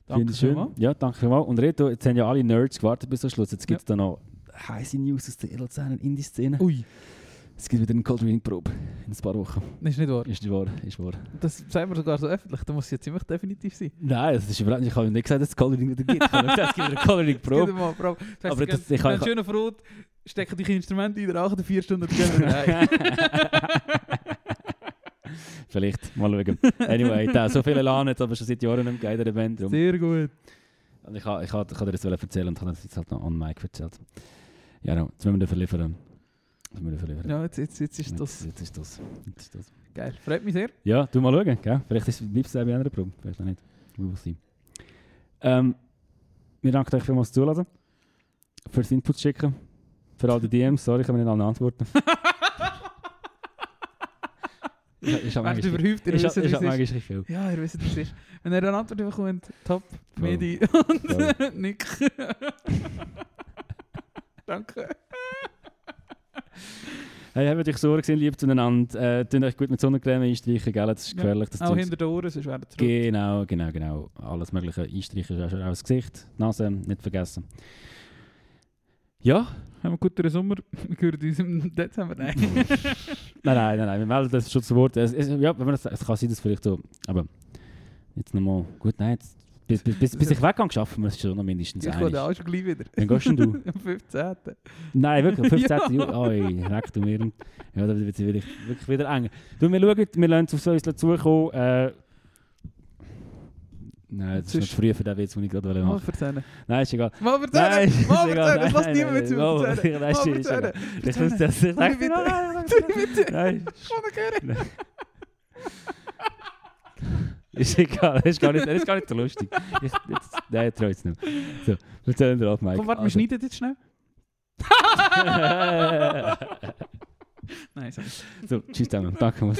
Danke schön. vielmals. Ja, danke vielmals. Und Reto, jetzt haben ja alle Nerds gewartet bis zum Schluss. Jetzt gibt es Ja. da noch heiße News aus der Luzerner Indie-Szene. Ui, Es gibt wieder eine Cold Reading Probe in ein paar Wochen. ist nicht wahr. Ist wahr, ist wahr. Das sagen wir sogar so öffentlich. Da muss es ja ziemlich definitiv sein. Nein, das ist überhaupt nicht. Ich habe nicht gesagt, dass es Cold Reading wieder gibt. Ich habe gesagt, es gibt wieder eine Cold Reading Probe. mal, Bro. Das heisst, Aber das- ich ich- schöner Frut, stecken dich Instrumente in der 8 oder 4 Stunden heim. Vielleicht, mal schauen. Anyway, da, so viele LAN jetzt aber schon seit Jahren im Geider Event. Drum. Sehr gut. Und ich, ha- ich, ich habe dir das erzählen und habe das jetzt halt noch on mic erzählt. Ja, no, jetzt müssen wir liefern. Ja, jetzt, jetzt, jetzt ist das jetzt ist das. Jetzt ist das. geil. Freut mich sehr. Ja, du mal schauen, gell? Vielleicht ist du auch bei einer Probe, vielleicht auch nicht. Will see. Ähm, wir danken euch vielmals fürs Zulassen. Fürs Input schicken. Für all die DMs, sorry, ich kann mir nicht alle antworten. auch Wer manchmal- überhäuft, ihr wisst, es ist. viel. Ja, ihr wisst, es ist. Wenn ihr eine Antwort bekommt, top. Medi und Nick. Danke. Hey, habt euch Sorgen gesehen, lieb zueinander. Äh, tun euch gut mit Sonnencreme einstreichen, gell? Das ist Ja. gefährlich. Das Auch Zeugs. hinter den Ohren, sonst werden. Genau, genau, genau. Alles Mögliche einstreichen, auch auch das Gesicht, die Nase, nicht vergessen. Ja? Haben wir einen guten Sommer. Wir hören uns im Dezember. Nein. Nein, nein, nein, nein, wir melden das schon zu Wort. Es, es, ja, wenn man das, es kann sein, dass vielleicht so, aber jetzt nochmal, gut, nein, jetzt, bis, bis, bis, ich weggehe, schaffen wir es schon noch mindestens Ich komme auch schon gleich wieder. Wann gehst denn du? Am 15. Nein, wirklich, am 15. Ja. Juli. Oi, weg du mir. Ja, da wird es wirklich, wirklich wieder eng. Du, wir schauen, wir lassen es auf uns zukommen. Äh, nein, das ist noch zu früh für den Witz, den ich gerade Mal machen verzeihen. Nein, ist egal. Mal Nein, ist Mal egal. verzeihen! Das Nein, lässt nein, niemand mit zu nein, verzeihen. nein, Mal ist- verzeihen! Ich muss das nicht Nein, sagen. bitte. Nein, nein, Bitte! nein. Ist egal, das ist gar nicht, das ist gar nicht so lustig. Ich, jetzt, nein, ich trau jetzt nicht. So, wir zählen drauf, Mike. Komm, warte, wir Also- schneiden jetzt schnell. Nein, sorry. so, tschüss zusammen. Danke, was!